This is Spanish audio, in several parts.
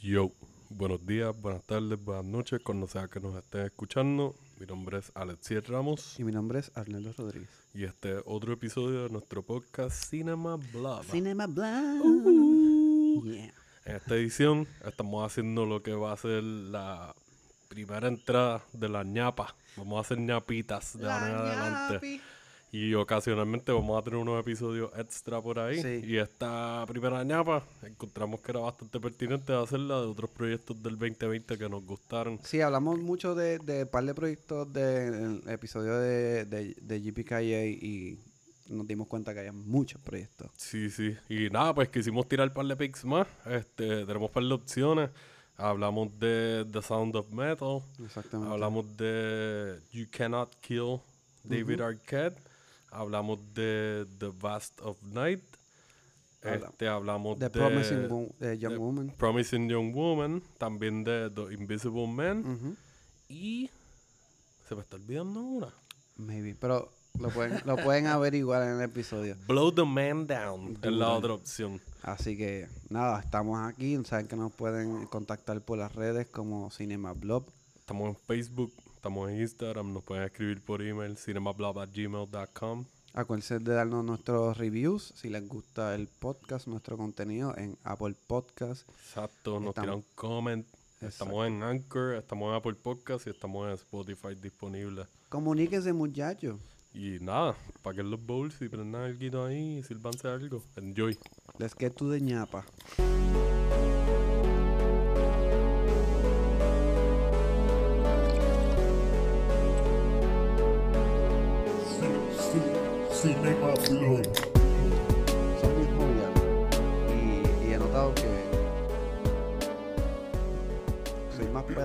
Yo, buenos días, buenas tardes, buenas noches, cuando sea que nos estén escuchando. Mi nombre es Alexiel Ramos Y mi nombre es Arnaldo Rodríguez. y este es otro episodio de nuestro podcast Cinema Blab. Cinema Black. Uh. Yeah. En esta edición estamos haciendo lo que va a ser la primera entrada de la ñapa. Vamos a hacer ñapitas de ahora en adelante. Y ocasionalmente vamos a tener unos episodios extra por ahí. Sí. Y esta primera ñapa encontramos que era bastante pertinente hacerla de otros proyectos del 2020 que nos gustaron. Sí, hablamos mucho de, de par de proyectos del episodio de, de, de GPKA y nos dimos cuenta que había muchos proyectos. Sí, sí. Y nada, pues quisimos tirar un par de pics más. Este, tenemos un par de opciones. Hablamos de The Sound of Metal. Exactamente. Hablamos de You Cannot Kill David Arquette. Hablamos de The Vast of Night. Este, hablamos The de Promising Wo- Young de Woman. Promising Young Woman. También de The Invisible Man. Y se me está olvidando una. Maybe. Pero lo pueden, lo pueden averiguar en el episodio. Blow the Man Down es la otra opción. Así que nada, estamos aquí. Saben que nos pueden contactar por las redes como Cinema Blob. Estamos en Facebook, estamos en Instagram, nos pueden escribir por email, cinemablab.gmail.com. Acuérdense de darnos nuestros reviews si les gusta el podcast, nuestro contenido en Apple Podcast. Exacto, nos tiran comment. Exacto. Estamos en Anchor, estamos en Apple Podcast y estamos en Spotify disponible. Comuníquense, muchachos. Y nada, paguen los bowls y prendan algo ahí y sírvanse algo. Enjoy. Let's get to the ñapa.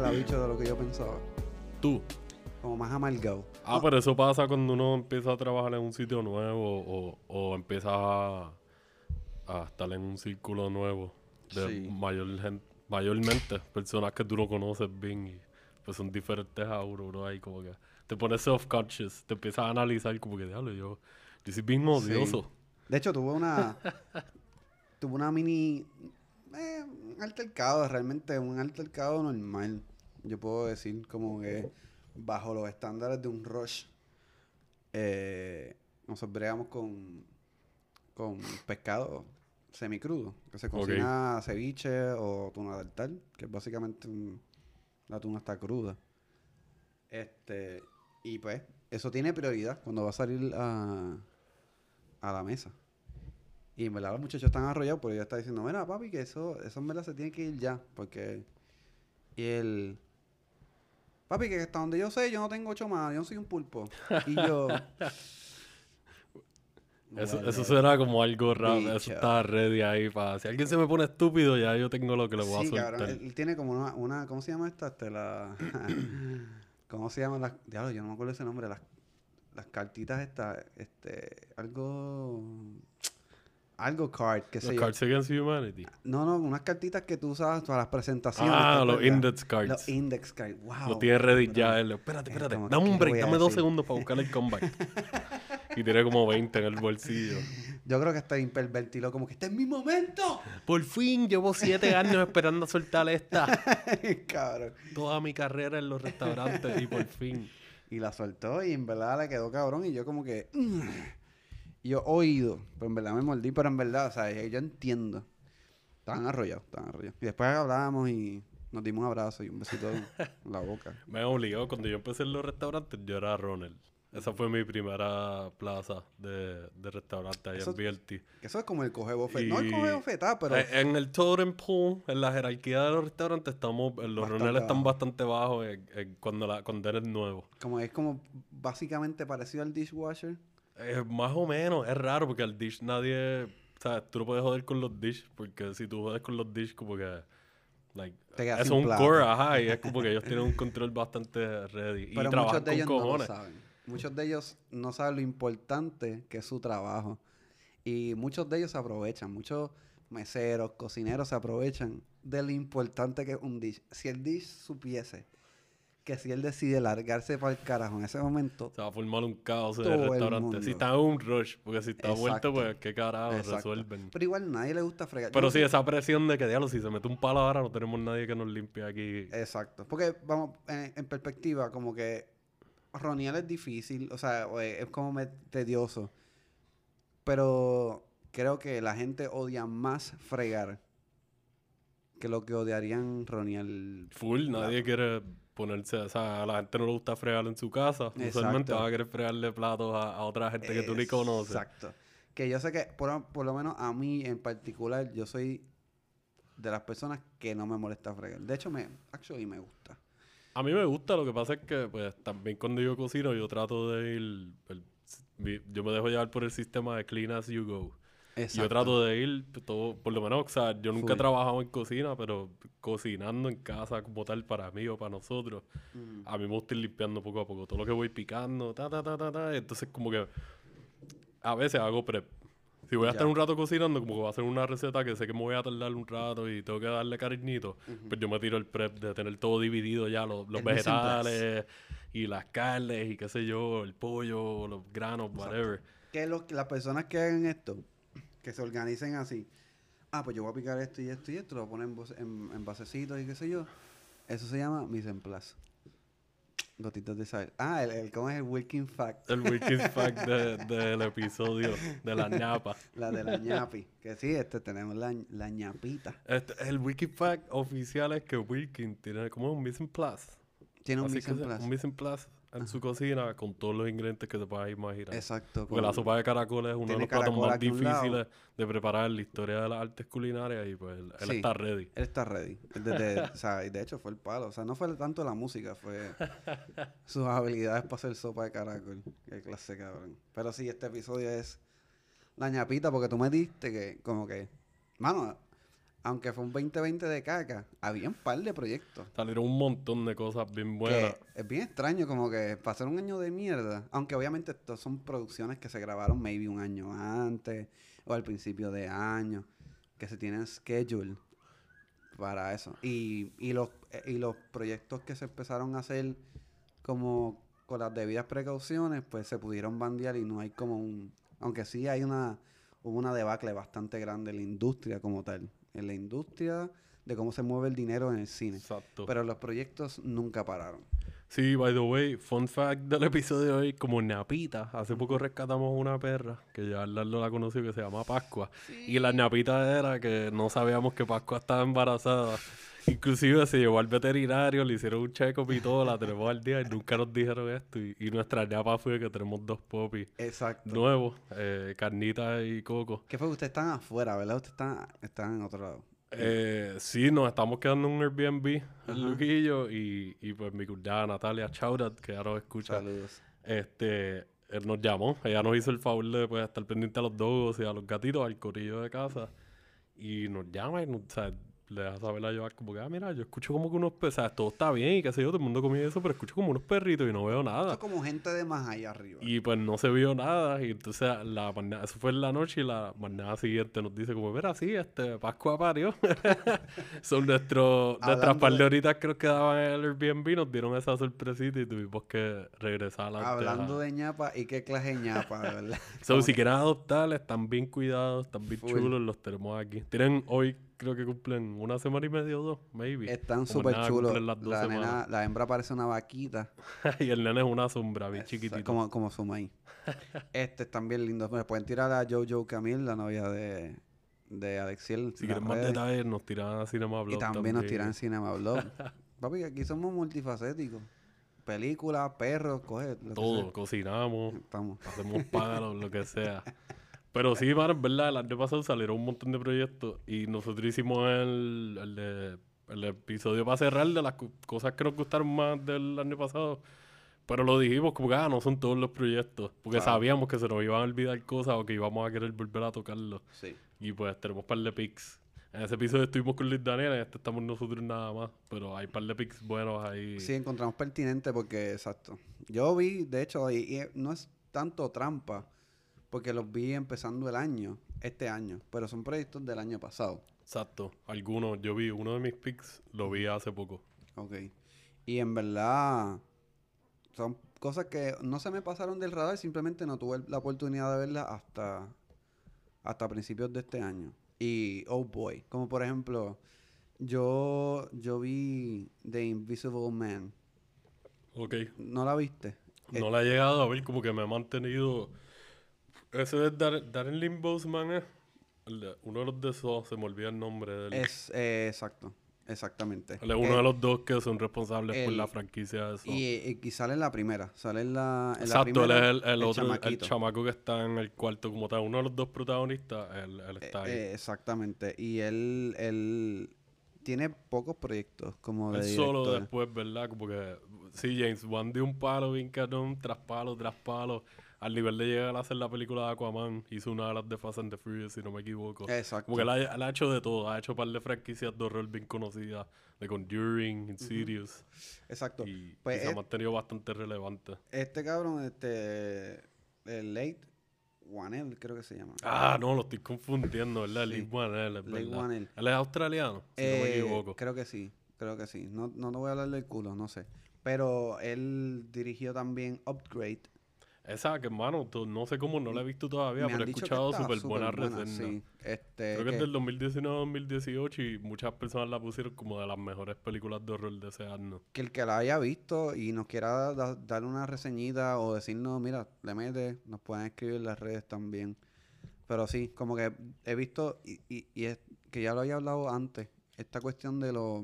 Más pelabicho de lo que yo pensaba. Tú. Como más amargado. Ah, pero eso pasa cuando uno empieza a trabajar en un sitio nuevo o, o empieza a, a estar en un círculo nuevo de Sí. mayor gen- mayormente personas que tú no conoces bien y pues son diferentes auros, bro, ahí como que te pones self-conscious, te empiezas a analizar como que, diablo, yo, yo soy bien odioso. De hecho, tuve una. tuve una mini. eh, un altercado, realmente un altercado normal. Yo puedo decir, como que bajo los estándares de un rush. Eh, nosotros bregamos con. con pescado semicrudo. Que se cocina ceviche o tuna del tal. Que es básicamente un- la tuna está cruda. Este. Y pues, eso tiene prioridad cuando va a salir a a la mesa. Y en verdad los muchachos están arrollados, pero ella está diciendo, mira papi, que eso, eso en verdad se tiene que ir ya, porque... Y él... Papi, que hasta donde yo sé, yo no tengo ocho más, yo no soy un pulpo. Y yo... Eso, "Huele eso será como algo raro, eso bicho". está ready ahí para... Si alguien se me pone estúpido, ya yo tengo lo que le voy Sí, a soltar. cabrón, él, él tiene como una, una... ¿Cómo se llama esta? Este, la... ¿Cómo se llama? Las, diablo, yo no me acuerdo ese nombre. Las, las cartitas estas, este... Algo... Algo card, Los yo. Cards Against Humanity. No, no, unas cartitas que tú usabas para las presentaciones. Ah, ¿te los index cards. Los index cards, wow. Lo tiene ready ya él. Espérate, Es espérate. Dame ¿qué un break, a dame dos segundos para buscar el comeback. y tiene como 20 en el bolsillo. Yo creo que está bien pervertido, como que este es mi momento. Por fin, llevo 7 años esperando soltar esta. cabrón. Toda mi carrera en los restaurantes y por fin. Y la soltó y en verdad le quedó cabrón. Y yo como que... yo oído, pero en verdad me mordí, pero en verdad, o sea, yo entiendo. Estaban arrollados, estaban arrollados. Y después hablamos y nos dimos un abrazo y un besito en la boca. Me obligado, cuando yo empecé en los restaurantes, yo era Ronald. Esa fue mi primera plaza de, de restaurante ahí Eso- en BLT. Eso es como el coge bofet. No el coge bofetá, pero... Eh, En el totem pool, en la jerarquía de los restaurantes, estamos, los Ronald están bastante bajos en- en cuando, la, cuando eres nuevo. Como es como básicamente parecido al dishwasher. Eh, más o menos, es raro porque al dish nadie. O sea, tú no puedes joder con los dish porque si tú jodes con los dish, como que. Like, es un plato. core, ajá, y es como que ellos tienen un control bastante ready. y Pero trabajan muchos de con ellos no cojones. lo saben. Muchos de ellos no saben lo importante que es su trabajo. Y muchos de ellos se aprovechan. Muchos meseros, cocineros se aprovechan de lo importante que es un dish. Si el dish supiese que si él decide largarse para el carajo en ese momento, Se va a formar un caos en el restaurante. Si está en un rush, porque si está Exacto. vuelto, pues qué carajo Exacto. resuelven. Pero igual nadie le gusta fregar. Pero sí, esa presión de que, diablo, si se mete un palo ahora, no tenemos nadie que nos limpie aquí. Exacto. Porque, vamos, en, en perspectiva, como que ronear es difícil, o sea, es, como tedioso. Pero creo que la gente odia más fregar que lo que odiarían ronear. Full, nadie quiere ponerse, o sea, a la gente no le gusta fregar en su casa. Usualmente va a querer fregarle platos a, a otra gente que tú ni conoces. Exacto. Que yo sé que, por, por lo menos a mí en particular, yo soy de las personas que no me molesta fregar. De hecho, me, actually me gusta. A mí me gusta, lo que pasa es que, pues, también cuando yo cocino, yo trato de ir, el- yo me dejo llevar por el sistema de clean as you go. Yo trato de ir pues, todo, por lo menos, o sea, yo nunca he trabajado en cocina, pero cocinando en casa como tal para mí o para nosotros, Mm. a mí me gusta ir limpiando poco a poco todo lo que voy picando, ta, ta, ta, ta, ta, entonces como que a veces hago prep. Si voy a estar un rato cocinando, como que voy a hacer una receta que sé que me voy a tardar un rato y tengo que darle cariñito, pues yo me tiro el prep de tener todo dividido ya, los, los vegetales y las carnes y qué sé yo, el pollo, los granos, whatever. que los, las personas que hagan esto, que se organicen así, ah, pues yo voy a picar esto y esto y esto, lo ponen en, bos- en, en basecitos y qué sé yo, eso se llama mise en place. Gotitas de sal. Ah, el, el ¿cómo es el Wilking Fact? El wiki fact de- del episodio de la ñapa. La de la ñapi. que sí, este tenemos la, la ñapita. Este, el wiki fact oficial es que Wilkin tiene como un en place. Tiene un se- place. un mise en su cocina con todos los ingredientes que se pueda imaginar. Exacto. Porque la sopa de caracoles es uno de los platos caracol más difíciles de preparar en la historia de las artes culinarias y pues él, está ready. Él está ready. Desde, o sea, y de hecho fue el palo. O sea, no fue tanto la música, fue sus habilidades para hacer sopa de caracol. Qué clase cabrón. Pero sí, este episodio es la ñapita, porque tú me diste que, como que, mano, aunque fue un 2020 de caca, había un par de proyectos. Salieron un montón de cosas bien buenas. Que es bien extraño, como que pasar un año de mierda. Aunque obviamente estos son producciones que se grabaron maybe un año antes o al principio de año, que se tienen schedule para eso. Y, y, los, eh, y los proyectos que se empezaron a hacer como con las debidas precauciones, pues se pudieron bandear y no hay como un... Aunque sí hay una... Hubo una debacle bastante grande en la industria como tal. En la industria de cómo se mueve el dinero en el cine. Exacto. Pero los proyectos nunca pararon. Sí, by the way, fun fact del episodio de hoy, como ñapita, hace poco rescatamos una perra, que ya Arnaldo la conoció, que se llama Pascua. Y la ñapita era que no sabíamos que Pascua estaba embarazada. Inclusive se llevó al veterinario, le hicieron un check-up y todo, la tenemos al día y nunca nos dijeron esto. Y, y nuestra ñapa fue que tenemos dos popis Exacto. nuevos, eh, Carnita y Coco. ¿Qué fue? Ustedes están afuera, ¿verdad? Ustedes están, están en otro lado. Eh, sí, nos estamos quedando en un Airbnb, el Luquillo, y, y pues mi cuñada Natalia Chaurat, que ahora escucha, Saludos. este, él nos llamó, ella nos hizo el favor de pues, estar pendiente a los dogos y a los gatitos, al corillo de casa, y nos llama y nos, o sea, le deja saber a como que, ah, mira, yo escucho como que unos, pe- o sea, todo está bien y qué sé yo, todo el mundo comía eso, pero escucho como unos perritos y no veo nada. es como gente de más allá arriba. Y pues no se vio nada. Y entonces la mañana, eso fue en la noche y la mañana siguiente nos dice como, mira, sí, este Pascua parió. Son nuestros, nuestras Hablando par de de- horitas creo que daban en el Airbnb, nos dieron esa sorpresita y tuvimos que regresar adelante. Hablando a- de ñapa, ¿y qué clase de ñapa, verdad? So, si quieren adoptar, están bien cuidados, están bien Full. chulos, los tenemos aquí. Tienen hoy, creo que cumplen una semana y media o dos, maybe. Están súper chulos. La, nena, semanas. la hembra parece una vaquita. y el nene es una sombra, bien chiquitito. Como, como su maíz. este están bien lindos. Me pueden tirar a Jojo Camille, la novia de, de Alexiel. Si quieren más detalles, nos tiran a Cinema Y Blog también nos tiran Cinema Blog. Papi, aquí somos multifacéticos. Películas, perros, coge. Todo, cocinamos. Estamos. hacemos palos, lo que sea. Pero sí, mano, es verdad, el año pasado salieron un montón de proyectos y nosotros hicimos el, el, de- el episodio para cerrar de las co- cosas que nos gustaron más del año pasado. Pero lo dijimos como que ah, no son todos los proyectos, porque Claro. sabíamos que se nos iban a olvidar cosas o que íbamos a querer volver a tocarlos. Sí. Y pues tenemos par de pics. En ese episodio estuvimos con Luis Daniel, en este estamos nosotros nada más. Pero hay par de pics buenos ahí. Sí, encontramos pertinente porque, exacto. Yo vi, de hecho, y, y no es tanto trampa, porque los vi empezando el año, este año, pero son proyectos del año pasado. Exacto. Algunos, yo vi uno de mis pics, lo vi hace poco. Ok. Y en verdad, son cosas que no se me pasaron del radar, simplemente no tuve la oportunidad de verlas hasta, hasta principios de este año. Y, oh boy, como por ejemplo, yo, yo vi The Invisible Man. Ok. ¿No la viste? No la he llegado a ver, como que me he mantenido. Ese es Dar Darren Lynn Boseman, ¿eh? El uno de los de esos, se me olvida el nombre de él. Es, eh, exacto, exactamente. Él es uno Eh, de los dos que son responsables por el- la franquicia de eso. Y, y- sale en la primera, sale en la, en la Exacto, él primera, es el, el otro, el chamaco que está en el cuarto como tal. Uno de los dos protagonistas, él, él está ahí. Eh, exactamente. Y él, él tiene pocos proyectos como de él solo después, ¿verdad? Como que sí, James Wan dio un palo bien cabrón, tras palo, tras palo. Al nivel de llegar a hacer la película de Aquaman, hizo una de las de Fast and the Furious, si no me equivoco. Exacto. Como que él ha, él ha hecho de todo, ha hecho un par de franquicias de horror bien conocidas, de Conjuring, Insidious, Exacto. y, Pues y se ha mantenido bastante relevante. Este cabrón, este, el Late Wanel, creo que se llama. Ah, no, lo estoy confundiendo, ¿verdad? Sí. Lee Wanell, es verdad. Wanell. Él es australiano, si no me Eh, equivoco. Creo que sí, creo que sí. No, no te voy a hablar del culo, no sé. Pero él dirigió también Upgrade. Esa que, hermano, no sé cómo, no la he visto todavía, pero he escuchado súper buenas reseñas. sí. Este, Creo que que- es del 2019-2018 y muchas personas la pusieron como de las mejores películas de horror de ese año. que el que la haya visto y nos quiera da- dar una reseñita o decirnos, mira, le mete, nos pueden escribir en las redes también. Pero sí, como que he visto, y, y, y es que ya lo había hablado antes, esta cuestión de los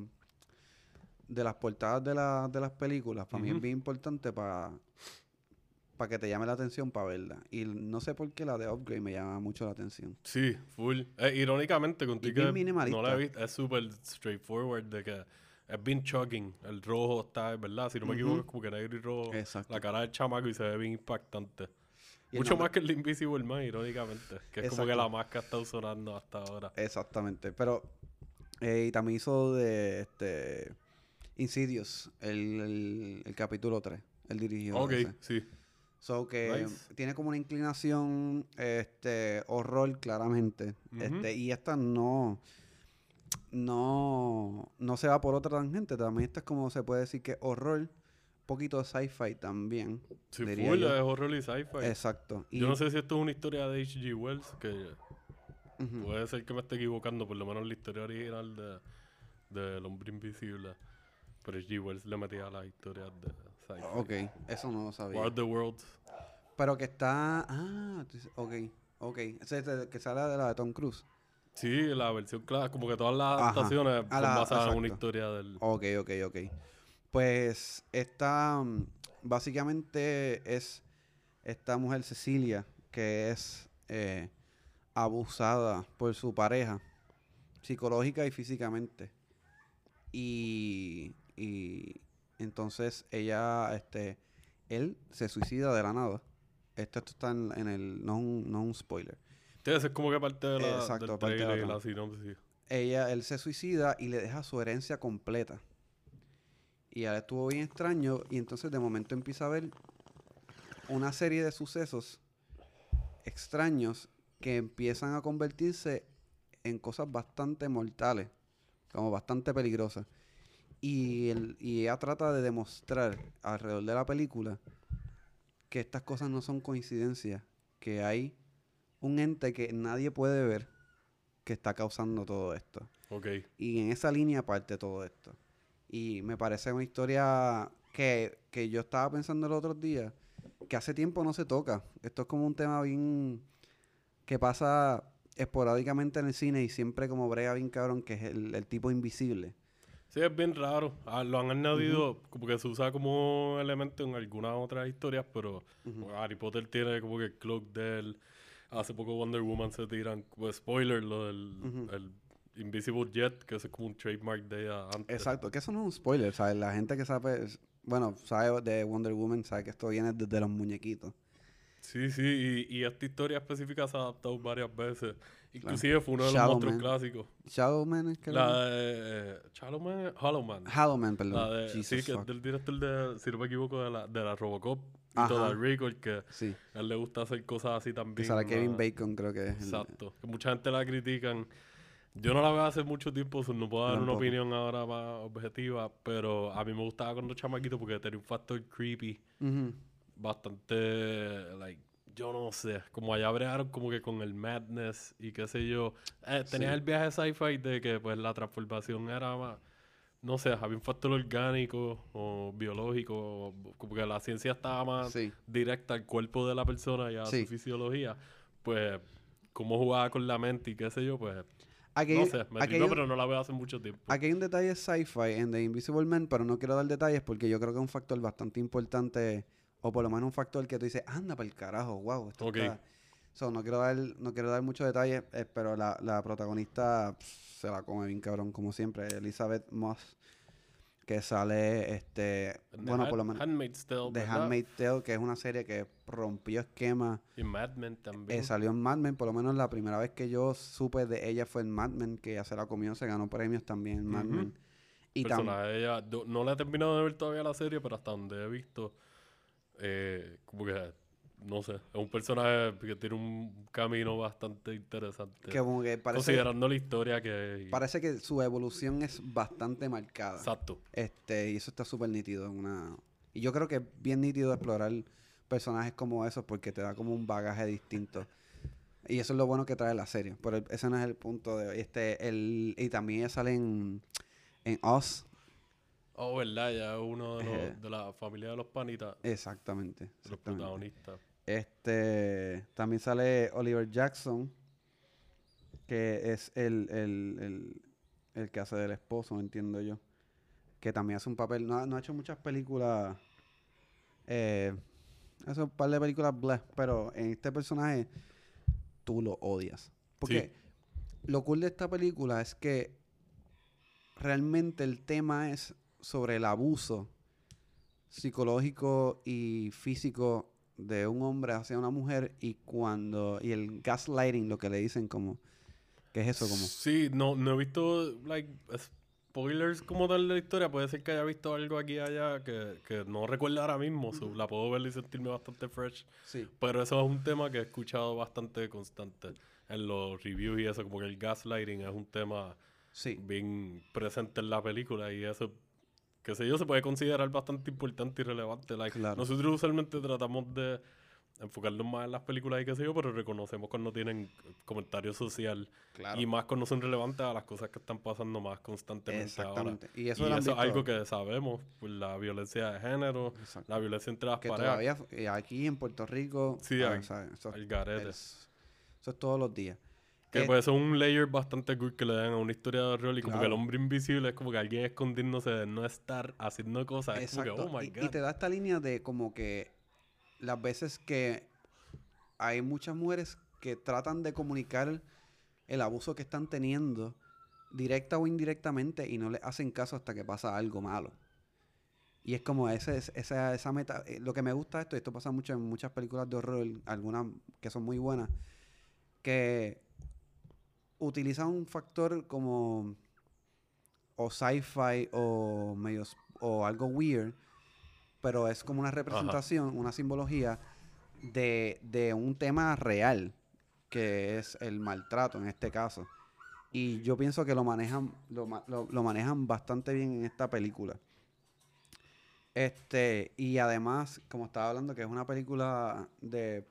de las portadas de, la- de las películas, para mí es bien importante para que te llame la atención para verla. Y no sé por qué la de Upgrade me llama mucho la atención. Sí, full. Eh, irónicamente, contigo no la he visto, es súper straightforward de que es bien shocking. El rojo está, ¿verdad? Si no me equivoco, es como que negro y rojo. Exacto. La cara del chamaco y se ve bien impactante. El Mucho más que el Invisible Man, irónicamente. Que es como que la más que ha estado sonando hasta ahora. Exactamente, pero eh, y también hizo de este Insidious, el, el, el capítulo 3, él dirigió ok, ese. sí. So que Nice. tiene como una inclinación este horror claramente. Este y esta no no no se va por otra tangente, también esta es como se puede decir que horror, poquito de sci-fi también. Sí, diría full yo. es horror y sci-fi. Exacto. Y, Yo no sé si esto es una historia de H.G. Wells, que puede ser que me esté equivocando, por lo menos la historia original de del hombre invisible. Pero H.G. Wells le metía a las historias de sci-fi. Ok, eso no lo sabía. War of the Worlds. Pero que está. Ah, ok, ok. Ese que sale de la de Tom Cruise. Sí, la versión clara, como que todas las adaptaciones son basadas en una historia del... Ok, ok, ok. Pues esta. mm, Básicamente es esta mujer Cecilia que es eh, abusada por su pareja, psicológica y físicamente. Y, y entonces ella, este, él se suicida de la nada. Esto, esto está en, en el, no un, no un spoiler. Eso es como que parte de la, Exacto, del parte de la sinopsis. ella, él se suicida y le deja su herencia completa. Y él estuvo bien extraño y entonces de momento empieza a ver una serie de sucesos extraños que empiezan a convertirse en cosas bastante mortales, como bastante peligrosas. Y, él- y ella trata de demostrar alrededor de la película que estas cosas no son coincidencias, que hay un ente que nadie puede ver que está causando todo esto. Ok. Y en esa línea parte todo esto. Y me parece una historia que, que yo estaba pensando el otro día, que hace tiempo no se toca. Esto es como un tema bien que pasa esporádicamente en el cine y siempre como brega bien cabrón, que es el, el tipo invisible. Sí, es bien raro. Ah, lo han añadido, como que se usa como elemento en algunas otras historias, pero como Harry Potter tiene como que el cloak de él. Hace poco Wonder Woman se tiran, pues spoiler, lo del Ujú. el Invisible Jet, que es como un trademark de ella antes. Exacto, que eso no es un spoiler, ¿sabes? La gente que sabe, bueno, sabe de Wonder Woman sabe que esto viene desde los muñequitos. Sí, sí, y, y esta historia específica se ha adaptado varias veces. Inclusive fue uno de los Shadow monstruos Man. clásicos. Shadowman es que La de eh, Shallow Man, Hollow Man. Hallowman, perdón. La de, Jesus sí, que es del director de, si no me equivoco, de la, de la Robocop y Ajá. toda Record, que Sí, a él le gusta hacer cosas así que también. sale una- Kevin Bacon, creo que es. el- Exacto. Que mucha gente la critican. Yo no la veo hace mucho tiempo, so no puedo dar una Tampoco. opinión ahora más objetiva, pero a mí me gustaba cuando chamaquito porque tenía un factor creepy Ujú. bastante, like, yo no sé, como allá bregaron como que con el madness y qué sé yo. Eh, tenías Sí. el viaje sci-fi de que pues la transformación era más, no sé, había un factor orgánico o biológico, o- como que la ciencia estaba más Sí. directa al cuerpo de la persona y a Sí. su fisiología, pues cómo jugaba con la mente y qué sé yo, pues Aquí, no sé, me aquí tripó, hay- pero no la veo hace mucho tiempo. Aquí hay un detalle sci-fi en The Invisible Man, pero no quiero dar detalles porque yo creo que es un factor bastante importante, o por lo menos un factor que tú dices, anda para el carajo, wow, esto Ok. está... So, no quiero dar, no quiero dar muchos detalles, eh, pero la, la protagonista pff, se la come bien cabrón, como siempre, Elizabeth Moss, que sale, este, The bueno, por lo menos, Handmaid's Tale. Handmaid's Tale, que es una serie que rompió esquemas, Y Mad Men también. eh, salió en Mad Men, por lo menos la primera vez que yo supe de ella fue en Mad Men, que ella se la comió, se ganó premios también en Mad. Men. Y tam- personaje de ella, do- no la he terminado de ver todavía la serie, pero hasta donde he visto, eh, como que, no sé, es un personaje que tiene un camino bastante interesante. que como que parece, considerando la historia que... parece que su evolución es bastante marcada. Exacto. Este, y eso está súper nítido. en Una... Y yo creo que es bien nítido explorar personajes como esos porque te da como un bagaje distinto. Y eso es lo bueno que trae la serie. Pero ese no es el punto de hoy. Este, el, y también ella sale en, en Oz. Oh, verdad, ya es uno de, los- Eh. de la familia de los panitas, Exactamente. de los exactamente. protagonistas. Este, también sale Oliver Jackson, que es el, el, el, el que hace del esposo, entiendo yo. Que también hace un papel, no, ha- no ha hecho muchas películas, eh, hace un par de películas bleh, pero en este personaje tú lo odias. Porque lo cool de esta película es que realmente el tema es sobre el abuso psicológico y físico de un hombre hacia una mujer y cuando y el gaslighting lo que le dicen como ¿qué es eso como? Sí, no, no he visto, like, spoilers como tal de la historia. Puede ser que haya visto algo aquí y allá que, que no recuerdo ahora mismo. so, la puedo ver y sentirme bastante fresh. Sí. Pero eso es un tema que he escuchado bastante constante en los reviews y eso, como que el gaslighting es un tema Sí. bien presente en la película y eso, qué sé yo, se puede considerar bastante importante y relevante. Like, Claro. Nosotros usualmente tratamos de enfocarnos más en las películas y qué sé yo, pero reconocemos cuando tienen comentario social Claro. y más cuando son relevantes a las cosas que están pasando más constantemente ahora. Exactamente. Y eso y eso es algo que sabemos, pues, la violencia de género, Exacto. la violencia entre las que parejas. todavía eh, aquí en Puerto Rico Sí, ah, al- ¿sabes? eso, al garete. es, eso es todos los días. Que Eh, pues eso es un layer bastante cool que le dan a una historia de horror y como que el hombre invisible es como que alguien escondiéndose de no estar haciendo cosas. Es como Exacto. que, oh my y, god. y te da esta línea de como que las veces que hay muchas mujeres que tratan de comunicar el abuso que están teniendo directa o indirectamente y no le hacen caso hasta que pasa algo malo. Y es como ese, es- esa, esa meta. eh, Lo que me gusta de esto, y esto pasa mucho en muchas películas de horror, algunas que son muy buenas, que utilizan un factor como o sci-fi o medio o algo weird, pero es como una representación, una simbología de, de un tema real, que es el maltrato en este caso. Y yo pienso que lo manejan, lo, ma- lo- lo manejan bastante bien en esta película. Este, y además, como estaba hablando, que es una película de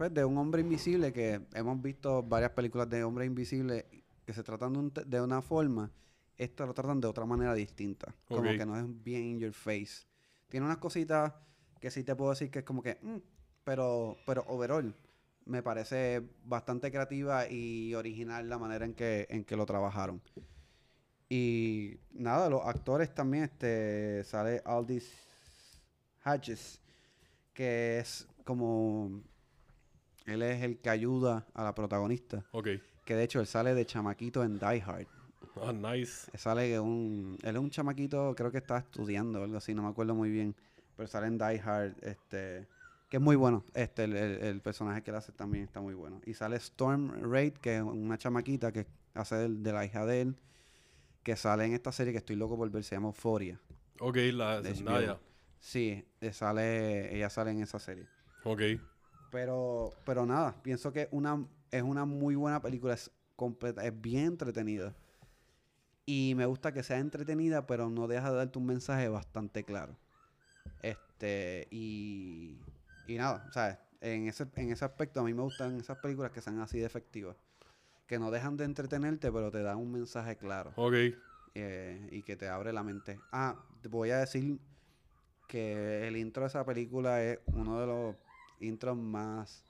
pues de un hombre invisible que hemos visto varias películas de hombres invisibles que se tratan de, un de una forma, esta lo tratan de otra manera distinta. Como que no es bien in your face. Tiene unas cositas que sí te puedo decir que es como que, mm, pero, pero overall, me parece bastante creativa y original la manera en que, en que lo trabajaron. Y nada, los actores también, este, sale Aldis Hodges, que es como, él es el que ayuda a la protagonista, Ok. que de hecho él sale de chamaquito en Die Hard. Ah, nice. Él Sale que un, él es un chamaquito, creo que está estudiando o algo así, no me acuerdo muy bien, pero sale en Die Hard, este, que es muy bueno, este, el, el- el personaje que él hace también está muy bueno. Y sale Storm Raid, que es una chamaquita que hace del- de, la hija de él, que sale en esta serie que estoy loco por ver, se llama Euphoria. Ok, la de de. Zendaya. Sí, eh, sale, ella sale en esa serie. Ok. Pero, pero nada, pienso que una, es una muy buena película. Es completa, es bien entretenida. Y me gusta que sea entretenida, pero no deja de darte un mensaje bastante claro. Este, y, y nada, o sea, en ese, en ese aspecto a mí me gustan esas películas que sean así de efectivas. Que no dejan de entretenerte, pero te dan un mensaje claro. Ok. eh, y que te abre la mente. Ah, voy a decir que el intro de esa película es uno de los intros más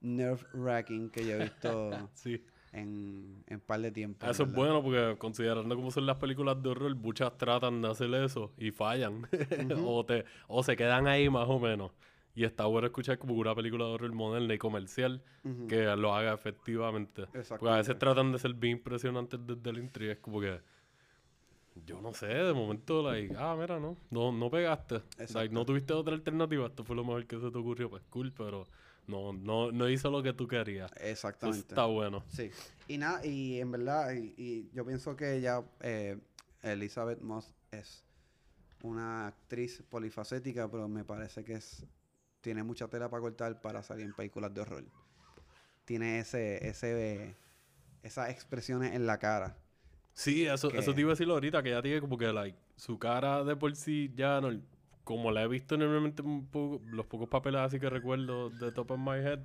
nerve-wracking que yo he visto Sí. en, en par de tiempo. Eso es bueno porque considerando cómo son las películas de horror, muchas tratan de hacer eso y fallan. o, te, o se quedan ahí más o menos. Y está bueno escuchar como una película de horror moderna y comercial que lo haga efectivamente. Porque a veces tratan de ser bien impresionantes desde el intro y es como que... Yo no sé, de momento, like, ah, mira, no, no, no pegaste. Like, no tuviste otra alternativa, esto fue lo mejor que se te ocurrió, pues cool, pero no, no, no hizo lo que tú querías. Eso Exactamente. está bueno. Sí. Y nada, y en verdad, y, y yo pienso que ya eh, Elizabeth Moss es una actriz polifacética, pero me parece que es tiene mucha tela para cortar para salir en películas de horror. Tiene ese, ese, esas expresiones en la cara. Sí, eso, que- eso te iba a decirlo ahorita, que ya tiene como que, like, su cara de por sí ya, no, como la he visto normalmente un poco, los pocos papeles así que recuerdo de Top of My Head,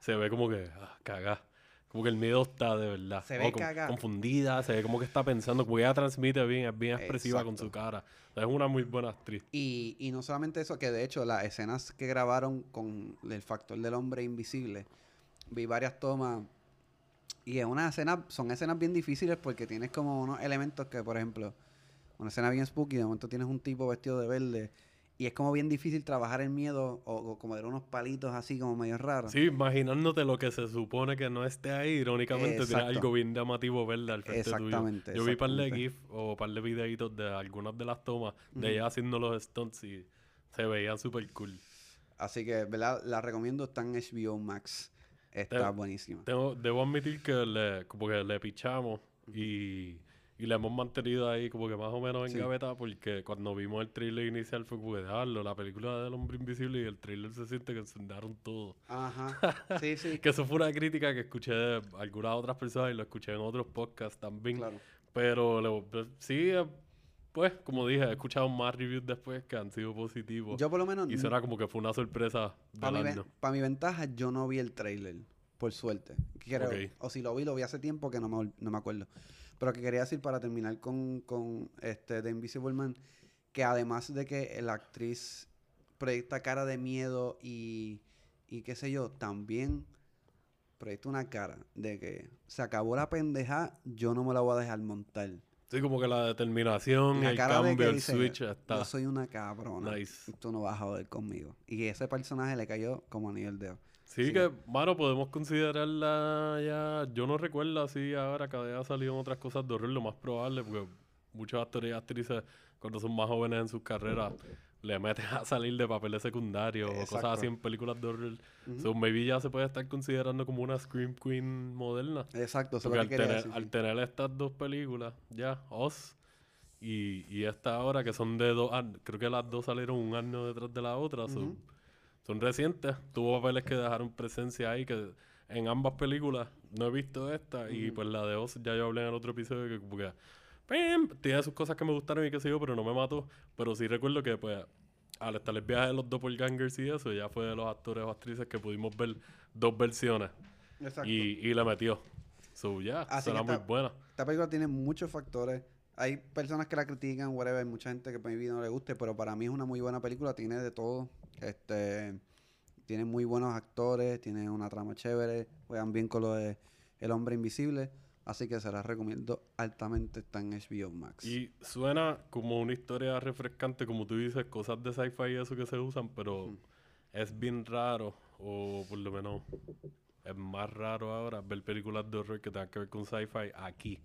se ve como que, ah, cagá. Como que el miedo está de verdad. Se ve con- cagá. Confundida, se ve como que está pensando, como que ella transmite bien, es bien expresiva con Exacto. su cara. O sea, es una muy buena actriz. Y, y no solamente eso, que de hecho las escenas que grabaron con el factor del hombre invisible, vi varias tomas y en una escena, son escenas bien difíciles porque tienes como unos elementos que, por ejemplo, una escena bien spooky, de momento tienes un tipo vestido de verde y es como bien difícil trabajar el miedo o, o como de unos palitos así como medio raros. Sí, imaginándote lo que se supone que no esté ahí, irónicamente tiene algo bien llamativo verde al frente tuyo. Exactamente, Yo vi par de. GIF o par de videitos de algunas de las tomas de ella haciendo los stunts y se veían súper cool. Así que, ¿verdad? La recomiendo, está en HBO Max. Está Te- buenísima. Tengo, debo admitir que le, como que le pichamos y, y le hemos mantenido ahí como que más o menos en Sí. gaveta porque cuando vimos el trailer inicial fue como que dejarlo, la película del hombre invisible y el trailer se siente que encendaron todo. Ajá. Sí, sí. Que eso fue una crítica que escuché de algunas otras personas y lo escuché en otros podcasts también. Claro. Pero le- sí, pues como dije, he escuchado más reviews después que han sido positivos. Yo por lo menos... y será como que fue una sorpresa Para mi, pa' mi ventaja, yo no vi el trailer, por suerte. Creo. O si lo vi, lo vi hace tiempo que no me, no me acuerdo. Pero que quería decir para terminar con, con este The Invisible Man, que además de que la actriz proyecta cara de miedo y, y qué sé yo, también proyecta una cara de que se acabó la pendeja, yo no me la voy a dejar montar. Sí, como que la determinación, La el de cambio, el dice, switch está. yo soy una cabrona. Nice. Tú no vas a joder conmigo. Y ese personaje le cayó como anillo al dedo. Sí, Sí. que, mano, podemos considerarla ya. Yo no recuerdo así ahora que haya salido en otras cosas de horror, lo más probable, porque muchos actores y actrices, cuando son más jóvenes en sus carreras, le meten a salir de papeles secundarios o cosas Exacto. así en películas de horror. So, maybe ya se puede estar considerando como una Scream Queen moderna. Exacto, Porque al que tener, decir. al sí. tener estas dos películas, ya, Oz y, y esta ahora, que son de dos años, creo que las dos salieron un año detrás de la otra, son, son recientes. Tuvo papeles que dejaron presencia ahí, que en ambas películas no he visto esta, y pues la de Oz, ya yo hablé en el otro episodio, que como que ¡pim! tiene sus cosas que me gustaron y qué sé yo, pero no me mató. Pero sí recuerdo que, pues, al estar el viaje de los doppelgangers y eso, ya fue de los actores o actrices que pudimos ver dos versiones. Exacto. Y, y la metió. So, ya, será muy buena. Esta película tiene muchos factores. Hay personas que la critican, whatever, hay mucha gente que maybe no le guste, pero para mí es una muy buena película, tiene de todo. Este tiene muy buenos actores, tiene una trama chévere, juegan bien con lo de El Hombre Invisible, así que se las recomiendo altamente, está en HBO Max. Y suena como una historia refrescante, como tú dices, cosas de sci-fi y eso que se usan, pero es bien raro, o por lo menos es más raro ahora ver películas de horror que tengan que ver con sci-fi aquí.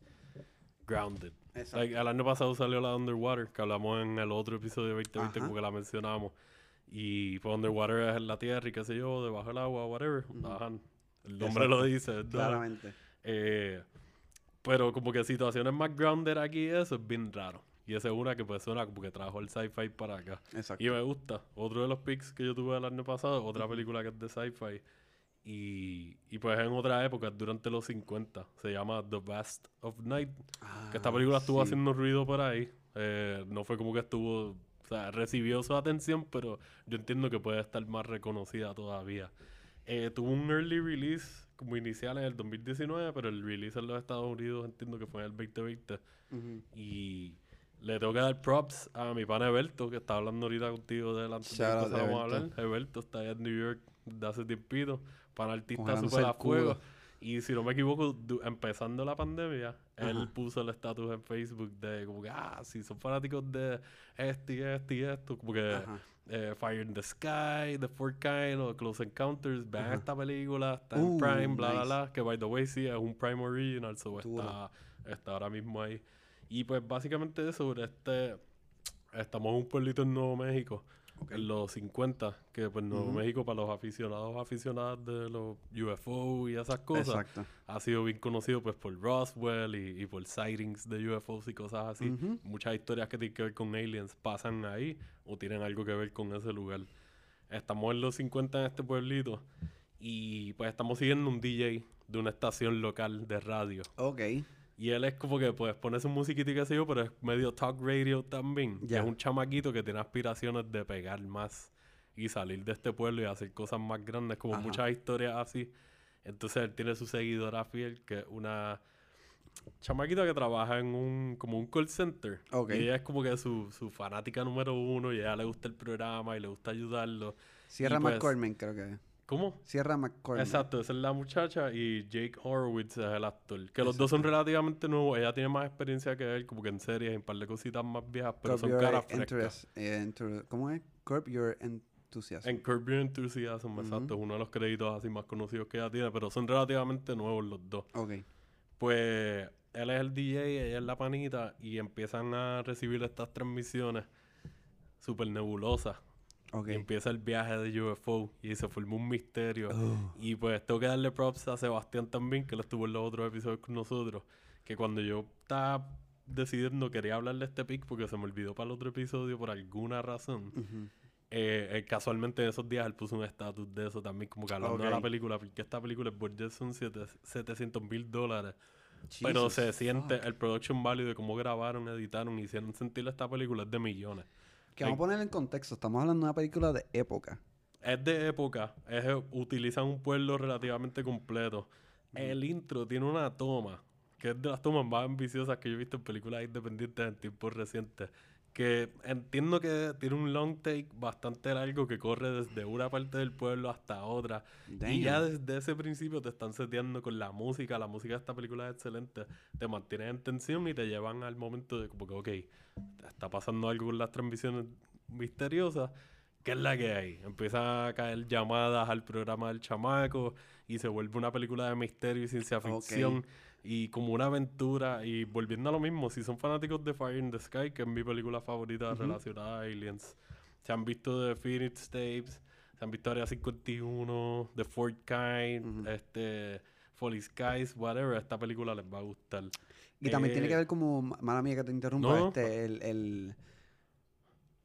Grounded. Exacto. Like, el año pasado salió la Underwater, que hablamos en el otro episodio de 2020, Ajá. como que la mencionamos. Y pues Underwater es en la tierra y qué sé yo, debajo del agua, whatever. Ajá. El nombre lo dice. de- Claramente. eh, pero como que situaciones más grounded aquí, eso es bien raro. Y esa es una que pues suena como que trajo el sci-fi para acá. Exacto. Y me gusta. Otro de los picks que yo tuve el año pasado, otra película que es de sci-fi. Y, y pues en otra época, durante los 50, se llama The Vast of Night. que esta película estuvo sí. haciendo ruido por ahí. Eh, no fue como que estuvo, o sea, recibió su atención, pero yo entiendo que puede estar más reconocida todavía. Eh, tuvo un early release como inicial en el 2019, pero el release en los Estados Unidos entiendo que fue en el 2020. Ujú. Y le tengo que dar props a mi pana Eberto, que está hablando ahorita contigo de antes de empezáramos a hablar. Eberto está allá en New York desde hace tiempito, para artista Congelándose super a fuego. Y si no me equivoco, empezando la pandemia, él Ajá. puso el estatus en Facebook de como que, ah, si son fanáticos de este y este y esto, como que eh, Fire in the Sky, The Fourth Kind o Close Encounters, vean Ajá. esta película, está en Uh, Prime, bla, bla, nice. bla, que by the way sí es un Prime Original, so está, está ahora mismo ahí. Y pues básicamente sobre este, estamos en un pueblito en Nuevo México, Ok. en los 50, que pues Nuevo Ujú. México para los aficionados aficionadas de los UFO y esas cosas, Exacto. ha sido bien conocido pues por Roswell y, y por sightings de UFOs y cosas así. Ujú. Muchas historias que tienen que ver con aliens pasan ahí o tienen algo que ver con ese lugar. Estamos en los 50 en este pueblito y pues estamos siguiendo un DJ de una estación local de radio. Ok. Y él es como que pues pone su musiquita y qué sé yo, pero es medio talk radio también. Y Ya. Es un chamaquito que tiene aspiraciones de pegar más y salir de este pueblo y hacer cosas más grandes, como Ajá. muchas historias así. Entonces él tiene su seguidora fiel, que es una chamaquita que trabaja en un como un call center. Ok. Y ella es como que su, su fanática número uno y a ella le gusta el programa y le gusta ayudarlo. Sierra pues- McCormick, creo que es. ¿Cómo? Sierra McCormick. Exacto, esa es la muchacha y Jake Horowitz es el actor. Que los dos son relativamente nuevos. Ella tiene más experiencia que él, como que en series y un par de cositas más viejas, pero Curb son caras frescas. eh, ¿Cómo es? Curb Your Enthusiasm. En Curb Your Enthusiasm, exacto, es uno de los créditos así más conocidos que ella tiene, pero son relativamente nuevos los dos. Ok. Pues él es el DJ, ella es la panita y empiezan a recibir estas transmisiones súper nebulosas. Y empieza el viaje de UFO y se forma un misterio. Oh. Y pues tengo que darle props a Sebastián también, que lo estuvo en los otros episodios con nosotros. Que cuando yo estaba decidiendo, quería hablar de este pick porque se me olvidó para el otro episodio por alguna razón. Eh, eh, casualmente en esos días él puso un estatus de eso también, como que hablando de la película, porque esta película el budget son siete- 700 mil dólares. Pero se siente, fuck. el production value de cómo grabaron, editaron, hicieron sentir esta película es de millones. Que vamos a poner en contexto. Estamos hablando de una película de época. Es de época, es, utilizan un pueblo relativamente completo. El intro tiene una toma, que es de las tomas más ambiciosas que yo he visto en películas independientes en tiempos recientes. Que entiendo que tiene un long take bastante largo que corre desde una parte del pueblo hasta otra. Y ya Damn. desde ese principio te están seteando con la música. La música de esta película es excelente. Te mantienen en tensión y te llevan al momento de como que, ok, está pasando algo con las transmisiones misteriosas. ¿Qué es la que hay? Empiezan a caer llamadas al programa del chamaco y se vuelve una película de misterio y ciencia ficción y como una aventura. Y volviendo a lo mismo, si son fanáticos de Fire in the Sky, que es mi película favorita relacionada a aliens, se han visto de Phoenix Tapes, se han visto Área 51, The Fourth Kind, Ujú. este, Folly Skies, whatever, esta película les va a gustar. Y también tiene Eh, que ver como, ma- mala mía que te interrumpa, no. este, el, el-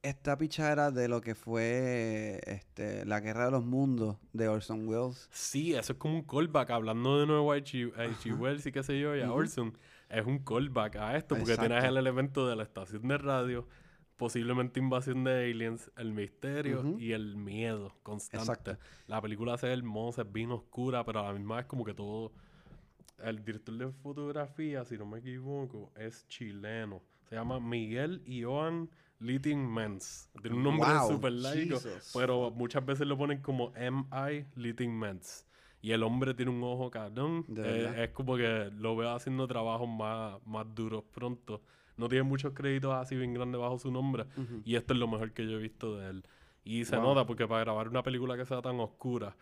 esta pichara de lo que fue este, la guerra de los mundos de Orson Welles. Sí, eso es como un callback, hablando de nuevo a H.G. Wells y qué sé yo, y a. Orson. Es un callback a esto, porque tienes Exacto. el elemento de la estación de radio, posiblemente invasión de aliens, el misterio y el miedo constante. Exacto. La película se ve hermosa, es bien oscura, pero a la misma vez como que todo... El director de fotografía, si no me equivoco, es chileno. Se llama Miguel Ioan Litting Mens. Tiene un nombre Wow, súper largo, Jesus. pero muchas veces lo ponen como M.I. Litting Mens. Y el hombre tiene un ojo cabrón. Eh, es como que lo veo haciendo trabajos más, más duros pronto. No tiene muchos créditos así bien grandes bajo su nombre. Ujú. Y esto es lo mejor que yo he visto de él. Y se Wow. nota porque para grabar una película que sea tan oscura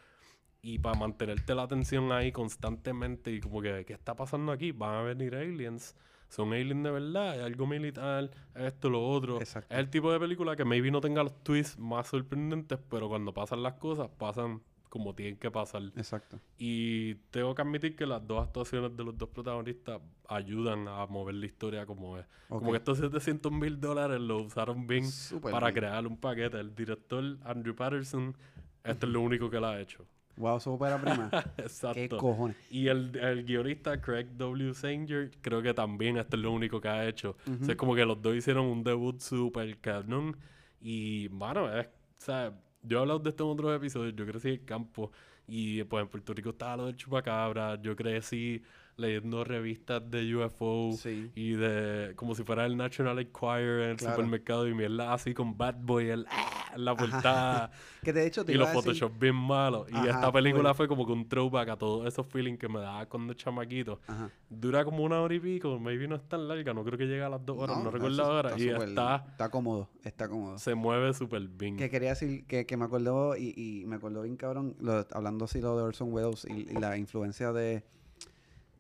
y para mantenerte la atención ahí constantemente y como que, ¿qué está pasando aquí? Van a venir aliens. Son aliens de verdad, hay algo militar, esto, lo otro. Exacto. Es el tipo de película que maybe no tenga los twists más sorprendentes, pero cuando pasan las cosas, pasan como tienen que pasar. Exacto. Y tengo que admitir que las dos actuaciones de los dos protagonistas ayudan a mover la historia como es. Como que estos 700 mil dólares lo usaron bien para bien. crear un paquete. El director Andrew Patterson, esto es lo único que él ha hecho. Wow, su ópera prima. ¿Qué Exacto. cojones? Y el, el guionista Craig W. Sanger, creo que también esto es lo único que ha hecho. O sea, es como que los dos hicieron un debut super cabrón. Y, mano, es, o sea, yo he hablado de esto en otros episodios. Yo crecí en el campo. Y, pues, en Puerto Rico estaba lo del chupacabra. Yo crecí leyendo revistas de UFO. Sí. Y de, como si fuera el National Enquirer en el Claro. supermercado. Y mierda así con Bad Boy el, ¡ah! en la portada. Que de hecho te Y los decir- Photoshop bien malos. Y esta película fue como que un throwback a todos esos feelings que me daba cuando chamaquito. Ajá. Dura como una hora y pico, maybe no es tan larga, no creo que llegue a las dos horas, no, recuerdo la hora. Y está, Está cómodo, está cómodo. se mueve súper bien. Que quería decir que, que me acordó y, y me acordó bien cabrón, lo- hablando así lo de Orson Welles y, y la influencia de,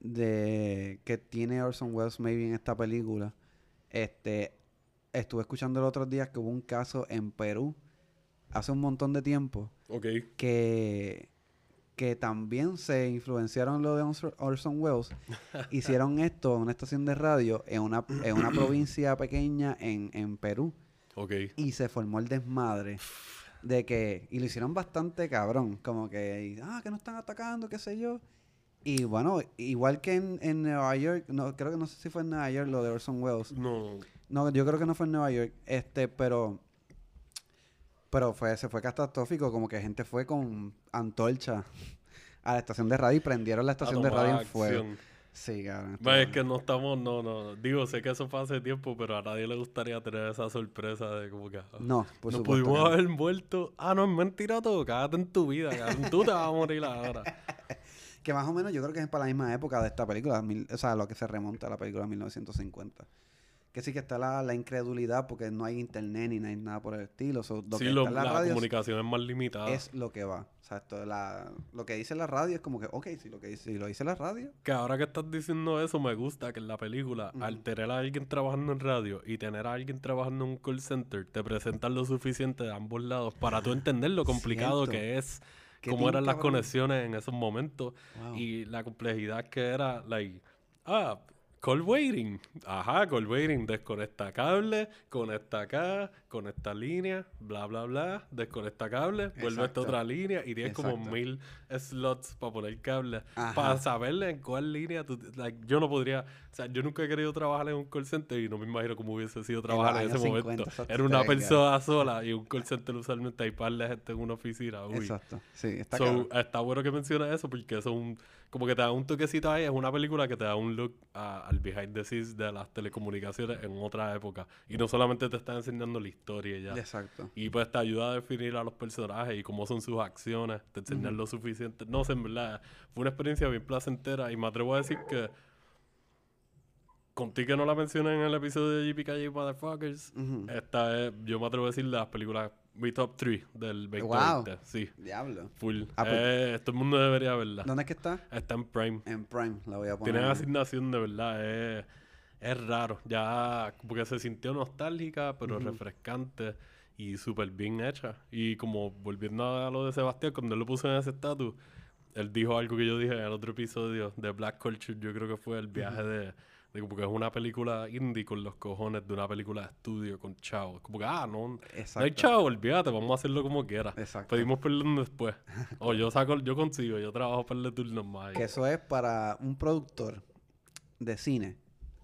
de que tiene Orson Welles maybe en esta película. Este, estuve escuchando los otros días que hubo un caso en Perú hace un montón de tiempo que, que también se influenciaron lo de Orson- Welles. Hicieron esto en una estación de radio en una, en una provincia pequeña en, en Perú y se formó el desmadre de que y lo hicieron bastante cabrón como que ah que nos están atacando qué sé yo y bueno igual que en, en Nueva York no creo que no sé si fue en Nueva York lo de Orson Welles No, no yo creo que no fue en Nueva York este pero pero fue se fue catastrófico como que gente fue con antorcha a la estación de radio y prendieron la estación de radio en fuego acción. sí cabrón Va, es que no estamos, no, no. Digo, sé que eso fue hace tiempo, pero a nadie le gustaría tener esa sorpresa de como que. ah, no por Nos supuesto pudimos no. haber muerto. Ah, no, es mentira todo. Cágate en tu vida. cabrón. Tú te vas a morir ahora. Que más o menos yo creo que es para la misma época de esta película, mil- o sea, lo que se remonta a la película de 1950. Que sí que está la, la incredulidad porque no hay internet ni no hay nada por el estilo. so, lo sí, que lo- está en la, la, radio es- comunicación es más limitada. es lo que va. O sea, esto, la, lo que dice la radio es como que, ok, si lo, que dice, si lo dice la radio, Que ahora que estás diciendo eso, me gusta que en la película, al tener a alguien trabajando en radio y tener a alguien trabajando en un call center, te presentan lo suficiente de ambos lados para tú entender lo complicado que es, cómo eran las conexiones en esos momentos Wow. y la complejidad que era, like, ah, call waiting, ajá, call waiting, desconecta cable, conecta acá, conecta línea, bla, bla, bla, desconecta cable, vuelve a esta otra línea y tienes como mil slots para poner cable. Ajá. Para saberle en cuál línea, tú- like, yo no podría, o sea, yo nunca he querido trabajar en un call center y no me imagino cómo hubiese sido trabajar en, ese 50, momento. Era una persona sola y un call center usualmente hay par de gente en una oficina. Uy. exacto. Sí, está So, cabrón. está bueno que menciones eso porque eso es un, como que te da un toquecito ahí, es una película que te da un look a- al behind the scenes de las telecomunicaciones en otra época. Y no solamente te está enseñando la historia y ya. Exacto. Y pues te ayuda a definir a los personajes y cómo son sus acciones, te enseñan lo suficiente. No sé, en verdad, fue una experiencia bien placentera y me atrevo a decir que contigo que no la mencioné en el episodio de JPKJ Motherfuckers, Ujú. esta es, yo me atrevo a decir, de las películas, mi top 3 del 2020. Wow. Sí, Diablo. full. Ah, pues- Eh, todo el mundo debería verla. ¿Dónde es que está? Está en Prime. En Prime, la voy a poner. Tiene asignación de verdad, es, es raro. Ya porque se sintió nostálgica, pero refrescante y súper bien hecha. Y como volviendo a lo de Sebastián, cuando él lo puso en ese estatus, él dijo algo que yo dije en el otro episodio de Black Culture, yo creo que fue el viaje de, de como que es una película indie con los cojones de una película de estudio con chavo. Como que, ah, no, no hay Exacto. chavo, olvídate, vamos a hacerlo como quiera. Exacto. Pedimos perdón después. O yo saco, yo consigo, yo trabajo para el turnos más. Que eso es para un productor de cine,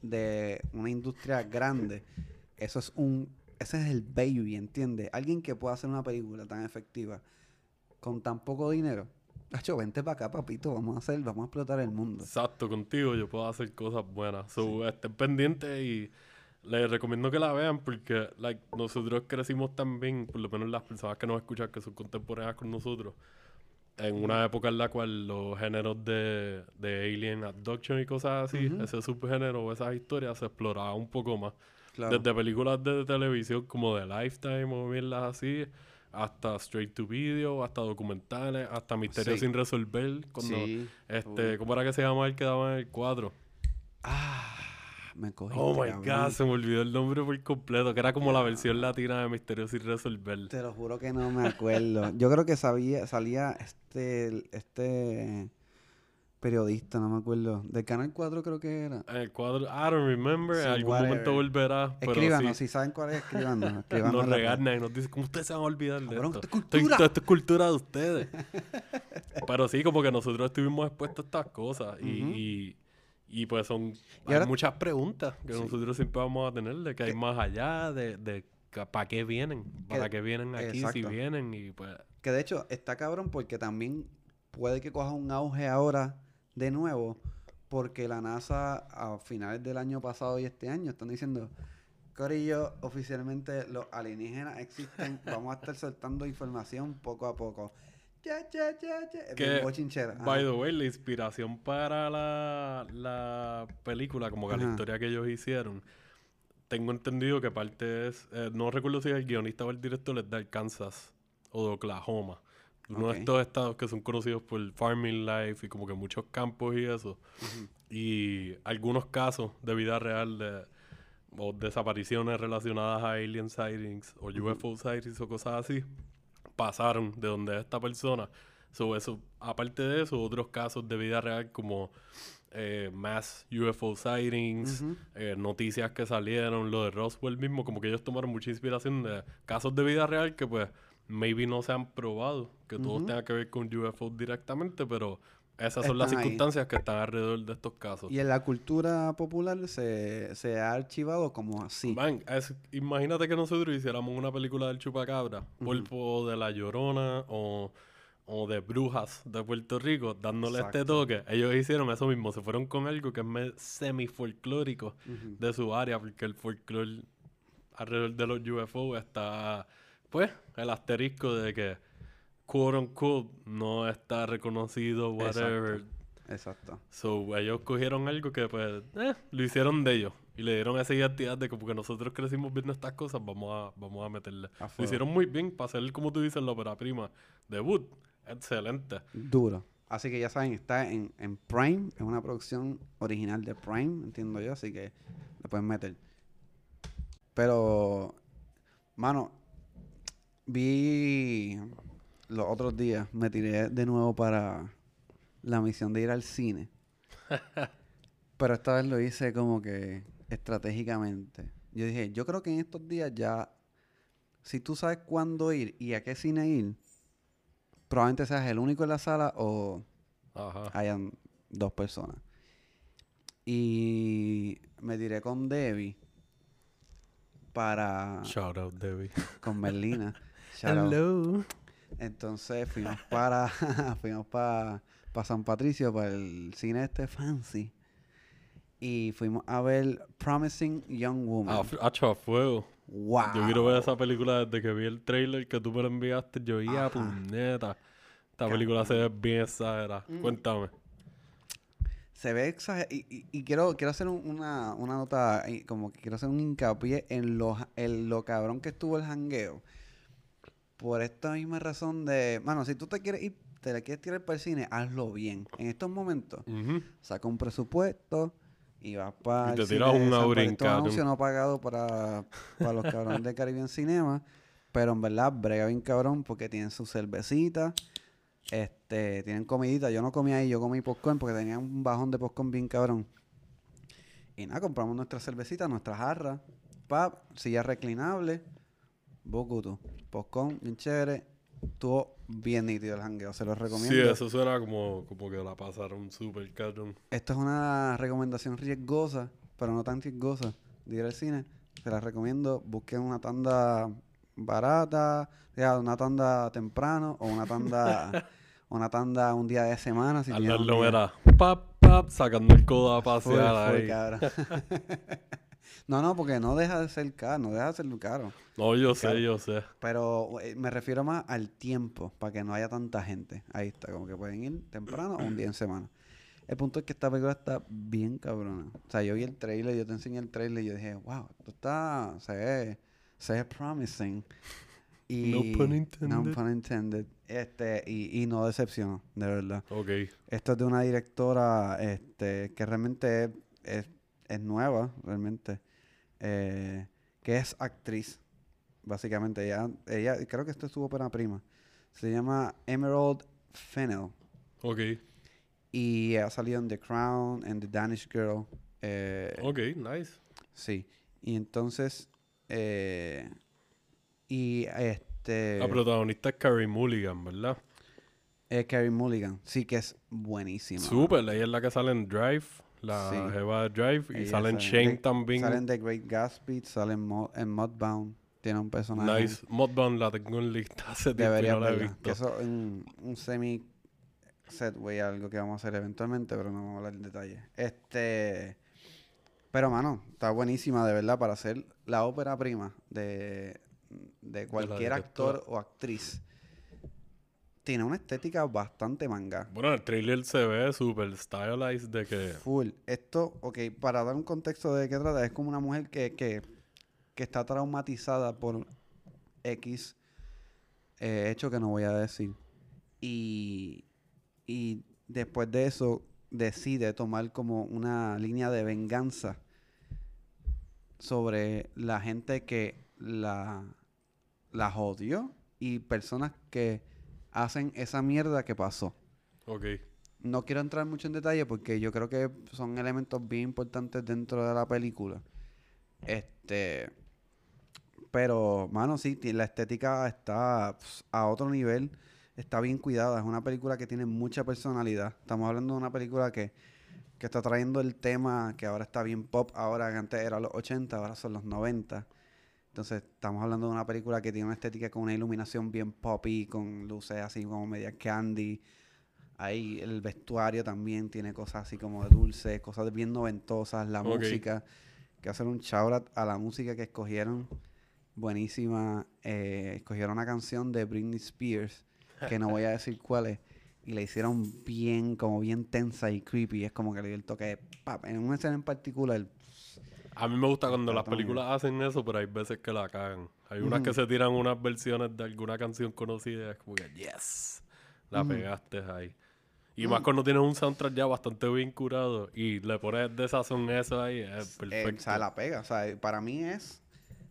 de una industria grande. Eso es un. Ese es el baby, ¿entiendes? Alguien que pueda hacer una película tan efectiva con tan poco dinero. Hacho, vente para acá, papito. Vamos a hacer, vamos a explotar el mundo. Exacto, contigo yo puedo hacer cosas buenas. So, estén pendientes y les recomiendo que la vean porque like, nosotros crecimos también, por lo menos las personas que nos escuchan que son contemporáneas con nosotros, en una época en la cual los géneros de, de alien abduction y cosas así, ese subgénero o esas historias se exploraban un poco más. Claro. Desde películas de televisión como de Lifetime o mierdas así, hasta straight to video, hasta documentales, hasta misterios Sí. sin resolver. Cuando, Sí. este, ¿Cómo era que se llamaba el que daba en el cuadro? Ah, me cogí. Oh my god, se me olvidó el nombre por completo, que era como la versión latina de Misterios sin resolver. Te lo juro que no me acuerdo. Yo creo que sabía, salía este, este, periodista, no me acuerdo. Del Canal 4 creo que era. El cuadro, I don't remember, Sí, en algún whatever. momento volverá, pero Escríbanos, sí, si saben cuál es, escríbanos. escríbanos nos regañan y nos dicen, ¿cómo ustedes se van a olvidar de esto? esto es cultura. esto es cultura de ustedes. pero sí, como que nosotros estuvimos expuestos a estas cosas y pues son Y hay muchas preguntas que Sí. nosotros siempre vamos a tener de que hay más allá, de, de para qué vienen, para qué vienen aquí, si vienen y pues... Que de hecho está cabrón porque también puede que coja un auge ahora de nuevo porque la NASA a finales del año pasado y este año están diciendo Corillo, oficialmente los alienígenas existen, vamos a estar soltando información poco a poco. Ya, ya, ya, ya. Es Que, bochinchera. By the way, la inspiración para la, la película, como que la historia que ellos hicieron, tengo entendido que parte es, eh, no recuerdo si el guionista o el director es de Arkansas o de Oklahoma. Uno de estos estados que son conocidos por el farming life y como que muchos campos y eso. Y algunos casos de vida real de o desapariciones relacionadas a alien sightings o UFO sightings o cosas así pasaron de donde esta persona. So, eso, aparte de eso, otros casos de vida real como eh, mass UFO sightings, eh, noticias que salieron, lo de Roswell mismo, como que ellos tomaron mucha inspiración de casos de vida real que pues maybe no se han probado, que todos Ujú. tengan que ver con UFO directamente, pero esas son las ahí. circunstancias que están alrededor de estos casos. Y en la cultura popular se, se ha archivado como así. Man, es- imagínate que nosotros hiciéramos una película del chupacabra, Pulpo de la Llorona o, o de Brujas de Puerto Rico, dándole este toque. Ellos hicieron eso mismo, se fueron con algo que es semi-folclórico de su área, porque el folclore alrededor de los UFO está, pues, el asterisco de que, quote unquote, no está reconocido, whatever. Exacto. So, ellos cogieron algo que, pues, eh, lo hicieron de ellos. Y le dieron esa identidad de que porque nosotros crecimos viendo estas cosas, vamos a, vamos a meterle. A Lo hicieron muy bien para hacer, como tú dices, la ópera prima. Debut. Excelente. Duro. Así que ya saben, está en, en Prime, es una producción original de Prime, entiendo yo, así que le pueden meter. Pero, mano, vi los otros días, me tiré de nuevo para la misión de ir al cine. Pero esta vez lo hice como que estratégicamente. Yo dije, yo creo que en estos días ya, si tú sabes cuándo ir y a qué cine ir, probablemente seas el único en la sala o Ajá. hayan dos personas. Y me tiré con Debbie para Shout out, Debbie. con Merlina. Shout out. Entonces fuimos para fuimos para San Patricio para el cine este fancy y fuimos a ver Promising Young Woman. Ah, a fuego. wow. Yo quiero ver esa película desde que vi el trailer que tú me lo enviaste. Yo Ajá. puñeta. Esta película se ve bien exagerada. Mm. Cuéntame. Se ve exagerado. Y, y- y quiero, quiero hacer un- una, una nota, como que quiero hacer un hincapié en lo, en lo cabrón que estuvo el jangueo. Por esta misma razón de, mano, si tú te quieres ir, te la quieres tirar para el cine, hazlo bien. En estos momentos, saca un presupuesto y vas para Y te el tiras una Catum. anuncio no pagado para, para los cabrones de Caribbean Cinema. Pero en verdad, brega bien cabrón porque tienen su cervecita. Este, tienen comidita. Yo no comí ahí, yo comí popcorn porque tenía un bajón de popcorn bien cabrón. Y nada, compramos nuestra cervecita, nuestra jarra, pap, silla reclinable, bocuto, popcorn, bien chévere. Estuvo bien nítido el jangueo, se los recomiendo. Sí, eso suena como, como que la pasaron súper cabrón. Esto es una recomendación riesgosa, pero no tan riesgosa de ir al cine. Se la recomiendo. Busquen una tanda barata, ya, una tanda temprano o una tanda una tanda un día de semana. Si Al día- mira, pap, pap, sacando el codo a pasear full, ahí. no, no, porque no deja de ser caro, no deja de ser caro. No, yo sé, yo sé. Pero eh, me refiero más al tiempo, para que no haya tanta gente. Ahí está, como que pueden ir temprano o un día en semana. El punto es que esta película está bien cabrona. O sea, yo vi el trailer, yo te enseñé el trailer y yo dije, wow, esto está, se ve, se ve promising. Y, No pun No intended. pun intended. Este, y, y no decepcionó, de verdad. Ok. Esto es de una directora este, que realmente es, es, es nueva, realmente. Eh, que es actriz, básicamente. Ella, ella, creo que esto es su ópera prima. Se llama Emerald Fennell. Ok. Y ha salido en The Crown, en The Danish Girl. eh, Ok, nice. Sí. Y entonces. eh, y este. La protagonista es Carrie Mulligan, ¿verdad? eh, Carey Mulligan. Sí, que es buenísima. Súper, ella es la que sale en Drive, la Sí. Drive, y Ella sale Shane de- también. Sale en The Great Gatsby, sale en, Mo- en Mudbound. Tiene un personaje. Nice. Modbound la tengo en lista hace tiempo y no la he verla. visto. Que eso es un, un semi setway, algo que vamos a hacer eventualmente, pero no vamos a hablar en detalle. Este. Pero, mano, está buenísima de verdad para hacer la ópera prima de, de cualquier actor o actriz. Tiene una estética bastante manga. Bueno, el trailer se ve súper stylized de que... Full. Esto, ok, para dar un contexto de qué trata, es como una mujer que, que, que está traumatizada por X eh, hecho que no voy a decir. Y, y después de eso decide tomar como una línea de venganza sobre la gente que la, la jodió y personas que hacen esa mierda que pasó. Ok. No quiero entrar mucho en detalle porque yo creo que son elementos bien importantes dentro de la película. Este. Pero, mano, sí, la estética está a otro nivel. Está bien cuidada. Es una película que tiene mucha personalidad. Estamos hablando de una película que, que está trayendo el tema que ahora está bien pop. Ahora, que antes era los 80, ahora son los 90. Entonces, estamos hablando de una película que tiene una estética con una iluminación bien poppy, con luces así como media candy. Ahí el vestuario también tiene cosas así como de dulces, cosas bien noventosas, la Ok. música. Que hacer un shout out a la música que escogieron. Buenísima. Eh, escogieron una canción de Britney Spears, que no voy a decir cuál es. Y la hicieron bien, como bien tensa y creepy. Es como que le dio el toque de pap. En una escena en particular, A mí me gusta cuando las películas hacen eso, pero hay veces que la cagan. Hay unas que se tiran unas versiones de alguna canción conocida y es como que, yes, la pegaste ahí. Y más cuando tienes un soundtrack ya bastante bien curado y le pones de sazón eso ahí, es eh, perfecto. o sea, la pega. O sea, para mí es.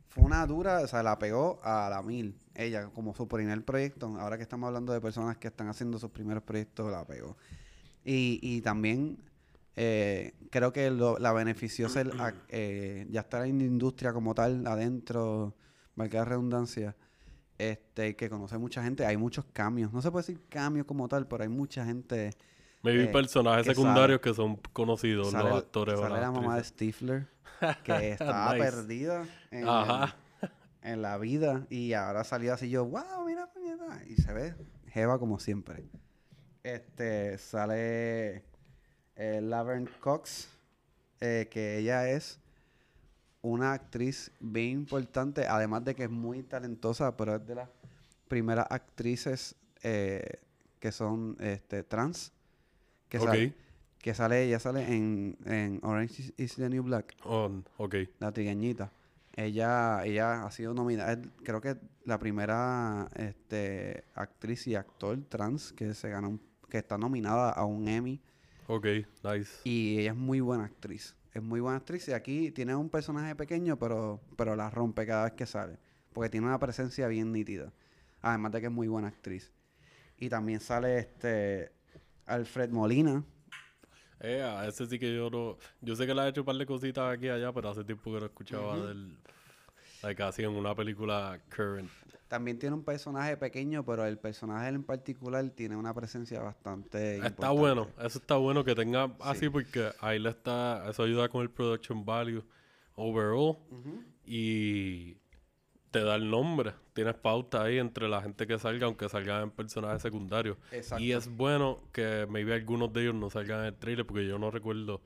Fue una dura, o sea, la pegó a la mil. Ella, como su primer proyecto, ahora que estamos hablando de personas que están haciendo sus primeros proyectos, la pegó. Y, y también eh, creo que lo- la benefició ser eh, ya estar en la industria como tal, adentro, valga la redundancia, este, que conoce mucha gente. Hay muchos cambios. No se puede decir cambios como tal, pero hay mucha gente. Maybe eh, personajes que secundarios que son conocidos, Sale, los actores sale la mamá de. Stifler, que estaba Nice. perdida en, Ajá. en la vida y ahora salió así yo, wow, mira, puñeta", y se ve Jeva como siempre. Este, sale eh, Laverne Cox, eh, que ella es una actriz bien importante, además de que es muy talentosa, pero es de las primeras actrices eh, que son este, trans. Que, Ok. sale, que sale, ella sale en, en Orange is- is the New Black, On, ok. la trigueñita. Ella, ella ha sido nominada, creo que la primera este, actriz y actor trans que se gana un- que está nominada a un Emmy. Ok, nice. Y ella es muy buena actriz. Es muy buena actriz. Y aquí tiene un personaje pequeño, pero, pero la rompe cada vez que sale. Porque tiene una presencia bien nítida. Además de que es muy buena actriz. Y también sale este Alfred Molina. Eh, a ese sí que yo no... Yo sé que le ha hecho un par de cositas aquí y allá, pero hace tiempo que no escuchaba del... Like así en una película current. También tiene un personaje pequeño, pero el personaje en particular tiene una presencia bastante Está importante. bueno, eso está bueno que tenga así porque ahí le está, eso ayuda con el production value overall y te da el nombre, tienes pauta ahí entre la gente que salga, aunque salgan en personajes secundarios. Exacto. Y es bueno que maybe algunos de ellos no salgan en el trailer porque yo no recuerdo,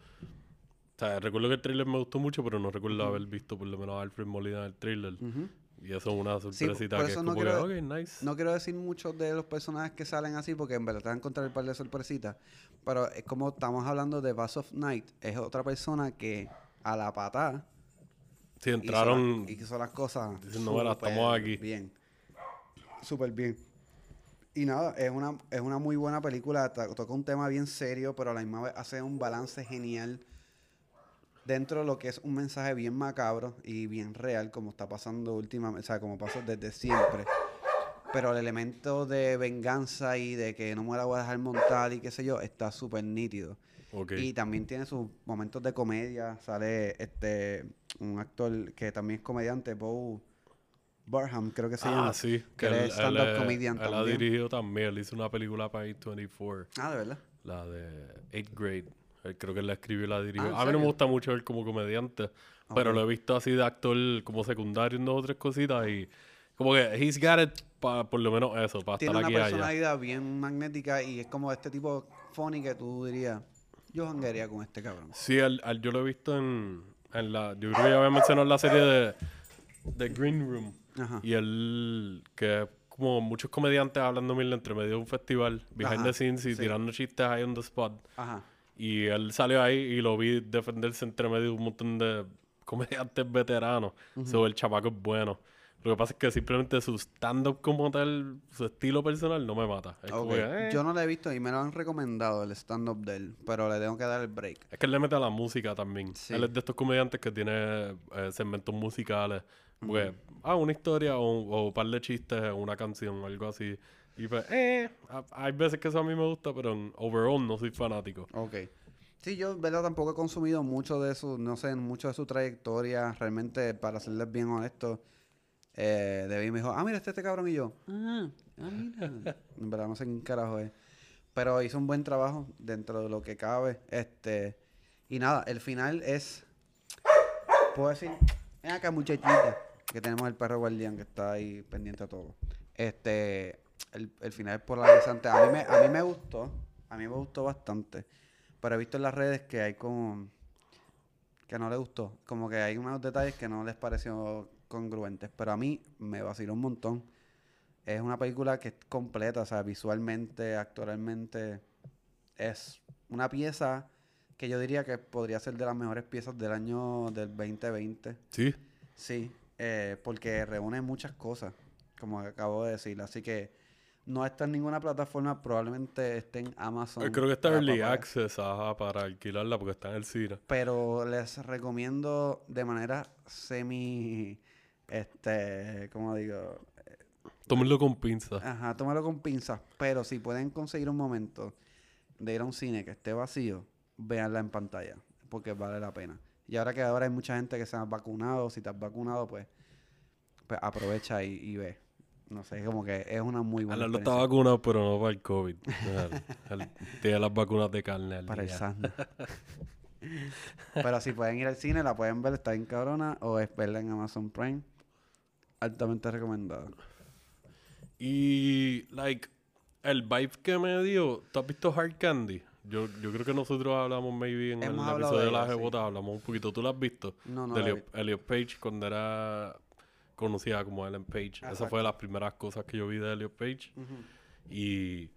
o sea, recuerdo que el trailer me gustó mucho, pero no recuerdo haber visto por lo menos a Alfred Molina en el trailer. Y eso es una sorpresita por que es no quiero- ok, nice. No quiero decir muchos de los personajes que salen así porque en verdad te van a encontrar un par de sorpresitas. Pero es como estamos hablando de Bass of Night. Es otra persona que a la patada hizo entraron, las- hizo las cosas diciendo, "Mira, súper estamos aquí". bien. Súper bien. Y nada, es una, es una muy buena película. to- Toca un tema bien serio, pero a la misma vez hace un balance genial dentro de lo que es un mensaje bien macabro y bien real, como está pasando últimamente, o sea, como pasa desde siempre. Pero el elemento de venganza y de que no me la voy a dejar montar y qué sé yo, está súper nítido. Y también tiene sus momentos de comedia. Sale este un actor que también es comediante, Bo Barham, creo que se llama. Ah, sí. que él es stand-up comedian él ha también. dirigido también. Él hizo una película para A24. Ah, de verdad. La de 8th Grade. Él creo que él la escribió y la dirigió. Ah, ¿en a mí no me gusta mucho él como comediante. Pero Ok. lo he visto así de actor como secundario en dos o tres cositas. Y como que he's got it para por lo menos eso, para Tiene estar una aquí y allá. personalidad bien magnética y es como este tipo funny que tú dirías, yo janguearía con este cabrón. Sí, al- al- yo lo he visto en, en la... Yo creo que ya había mencionado la serie de, de Green Room. Ajá. Y él, que como muchos comediantes hablando mil entre medio de un festival, behind Ajá, the scenes y sí. tirando chistes ahí on the spot. Ajá. Y él salió ahí y lo vi defenderse entre medio de un montón de comediantes veteranos. So, el chamaco es bueno. Lo que pasa es que simplemente su stand-up como tal, su estilo personal, no me mata. Es, como Ok. que, eh. Yo no lo he visto y me lo han recomendado el stand-up de él, pero le tengo que dar el break. Es que él le mete a la música también. Sí. Él es de estos comediantes que tiene eh, segmentos musicales. Pues, ah, una historia o, un- o un par de chistes una canción algo así. Y pues, eh, ha- hay veces que eso a mí me gusta, pero en overall no soy fanático. Ok. Sí, yo, verdad, tampoco he consumido mucho de su, no sé, mucho de su trayectoria. Realmente, para serles bien honesto, eh, David me dijo, ah, mira, este, este cabrón y yo. Ah, ah, mira. en verdad, no sé quién carajo es. Pero hizo un buen trabajo dentro de lo que cabe. Este, y nada, el final es, puedo decir, ven acá, muchachita, que tenemos el perro guardián que está ahí pendiente a todo. Este, el, el final es polarizante. A mí, me, a mí me gustó, a mí me gustó bastante. Pero he visto en las redes que hay como, que no le gustó. Como que hay unos detalles que no les pareció congruentes. Pero a mí me vaciló un montón. Es una película que es completa, o sea, visualmente, actoralmente. Es una pieza que yo diría que podría ser de las mejores piezas del año del 2020. Sí. Sí, eh, porque reúne muchas cosas, como acabo de decir. Así que no está en ninguna plataforma, probablemente esté en Amazon. Eh, Creo que está Early papá. Access ajá, para alquilarla porque está en el cine. Pero les recomiendo de manera semi, este, ¿cómo digo? Tómenlo con pinza. Ajá, tómalo con pinzas. Pero si pueden conseguir un momento de ir a un cine que esté vacío, véanla en pantalla, porque vale la pena. Y ahora que ahora hay mucha gente que se ha vacunado, si te has vacunado, pues, pues aprovecha y, y ve. No sé, como que es una muy buena Alan está vacunado, pero no para el COVID. Tiene las vacunas de carne al para el. SARS. Pero si pueden ir al cine, la pueden ver, está bien cabrona, o es verla en Amazon Prime. Altamente recomendada. Y, like, el vibe que me dio, ¿tú has visto Hard Candy? Yo, yo creo que nosotros hablamos maybe en Hemos el episodio de de la ella, sí. Hablamos un poquito. ¿Tú la has visto? No, no de Elliot Page cuando era conocida como Ellen Page. Esa fue de las primeras cosas que yo vi de Elliot Page. Y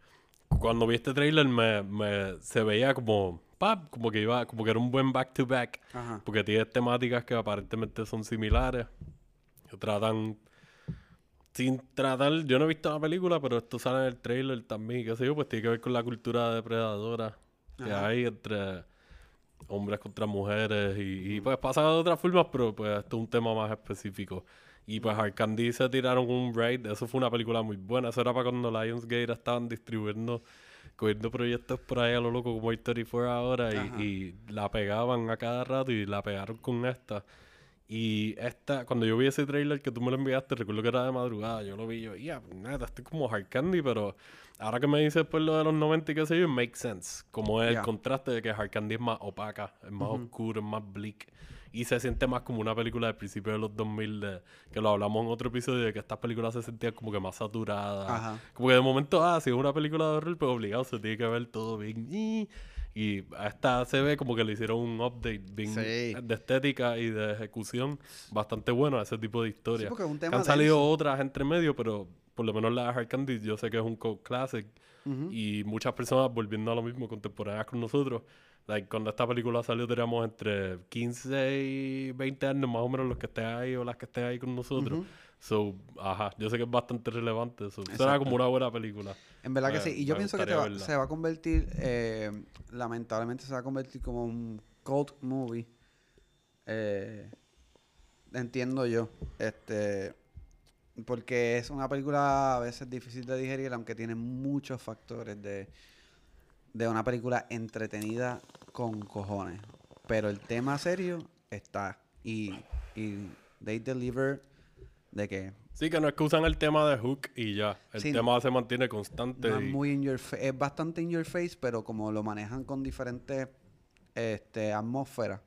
cuando vi este trailer me, me- se veía como, pap, como que iba, como que era un buen back to back. Ajá. Porque tiene temáticas que aparentemente son similares. Que tratan. Sin tratar. Yo no he visto la película, pero esto sale en el trailer también. ¿Qué sé yo? Pues tiene que ver con la cultura depredadora que Ajá. hay entre hombres contra mujeres. Y, y, pues pasa de otras formas, pero pues esto es un tema más específico. Y pues Hard Candy se tiraron un raid. Eso fue una película muy buena. Eso era para cuando Lionsgate estaban distribuyendo. Cogiendo proyectos por ahí a lo loco como A24 ahora y, y la pegaban a cada rato y la pegaron con esta. Y esta, cuando yo vi ese trailer que tú me lo enviaste, recuerdo que era de madrugada, yo lo vi yo, ya, nada, esto es como Hard Candy, pero ahora que me dices pues lo de los 90 y qué sé yo, make sense. Como es Ya. el contraste de que Hard Candy es más opaca, es más oscuro, es más bleak. Y se siente más como una película del principio de los 2000, de, que lo hablamos en otro episodio, de que estas películas se sentían como que más saturadas. Ajá. Como que de momento, ah, si es una película de horror, pues obligado se tiene que ver todo bien. Y, y a esta se ve como que le hicieron un update bien Sí. de estética y de ejecución bastante bueno a ese tipo de Sí, historias. tema han salido otras entre medio, pero por lo menos la de Hard Candy yo sé que es un cult classic. Ujú. Y muchas personas volviendo a lo mismo contemporáneas con nosotros. Like, cuando esta película salió teníamos entre 15 y 20 años más o menos los que estén ahí o las que estén ahí con nosotros. So, ajá, yo sé que es bastante relevante. So, será como una buena película. En verdad que Eh, sí. Y yo pienso que va- se va a convertir, eh, lamentablemente se va a convertir como un cult movie. Eh, entiendo yo. Este, porque es una película a veces difícil de digerir, aunque tiene muchos factores de, de una película entretenida con cojones. Pero el tema serio está. Y, y they deliver de que Sí, que no es que usan el tema de Hook y ya. El Sí, tema se mantiene constante. no es muy in your es bastante in your face, pero como lo manejan con diferentes este, atmósferas,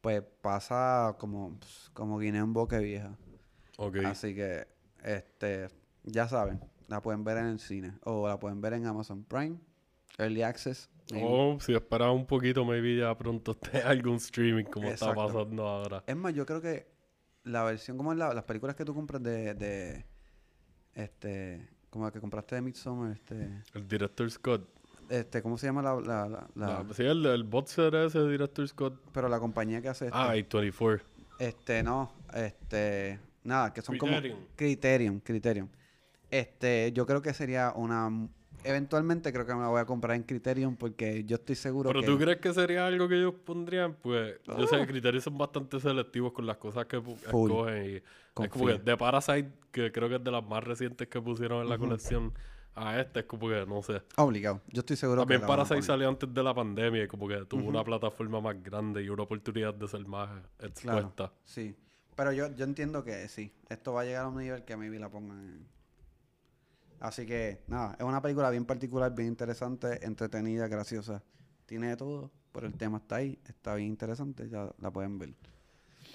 pues pasa como, como guineo en boca vieja. Así que, este, ya saben, la pueden ver en el cine o la pueden ver en Amazon Prime, Early Access. maybe. O si esperas un poquito, maybe ya pronto esté algún streaming como está pasando ahora. Es más, yo creo que la versión, como es la- las películas que tú compras de, de este, como la que compraste de Midsommar, este, El director Scott. este, ¿cómo se llama la, la, la- sí, el, el bot set ese director Scott. pero la compañía que hace esto? Ah, y 24. Este, no, este, nada, que son Criterion. como Criterion, Criterion. Este, yo creo que sería una eventualmente creo que me la voy a comprar en Criterion porque yo estoy seguro Pero que tú crees que sería algo que ellos pondrían, pues yo sé que criterios son bastante selectivos con las cosas que Full. escogen. Y es como que de Parasite, que creo que es de las más recientes que pusieron en la colección, a este es como que no sé. obligado. Yo estoy seguro También que Parasite salió antes de la pandemia y como que tuvo una plataforma más grande y una oportunidad de ser más Claro, expuesta. sí. Pero yo, yo entiendo que sí. Esto va a llegar a un nivel que maybe la pongan en... Así que, nada, es una película bien particular, bien interesante, entretenida, graciosa. Tiene de todo, pero el tema está ahí, está bien interesante, ya la pueden ver.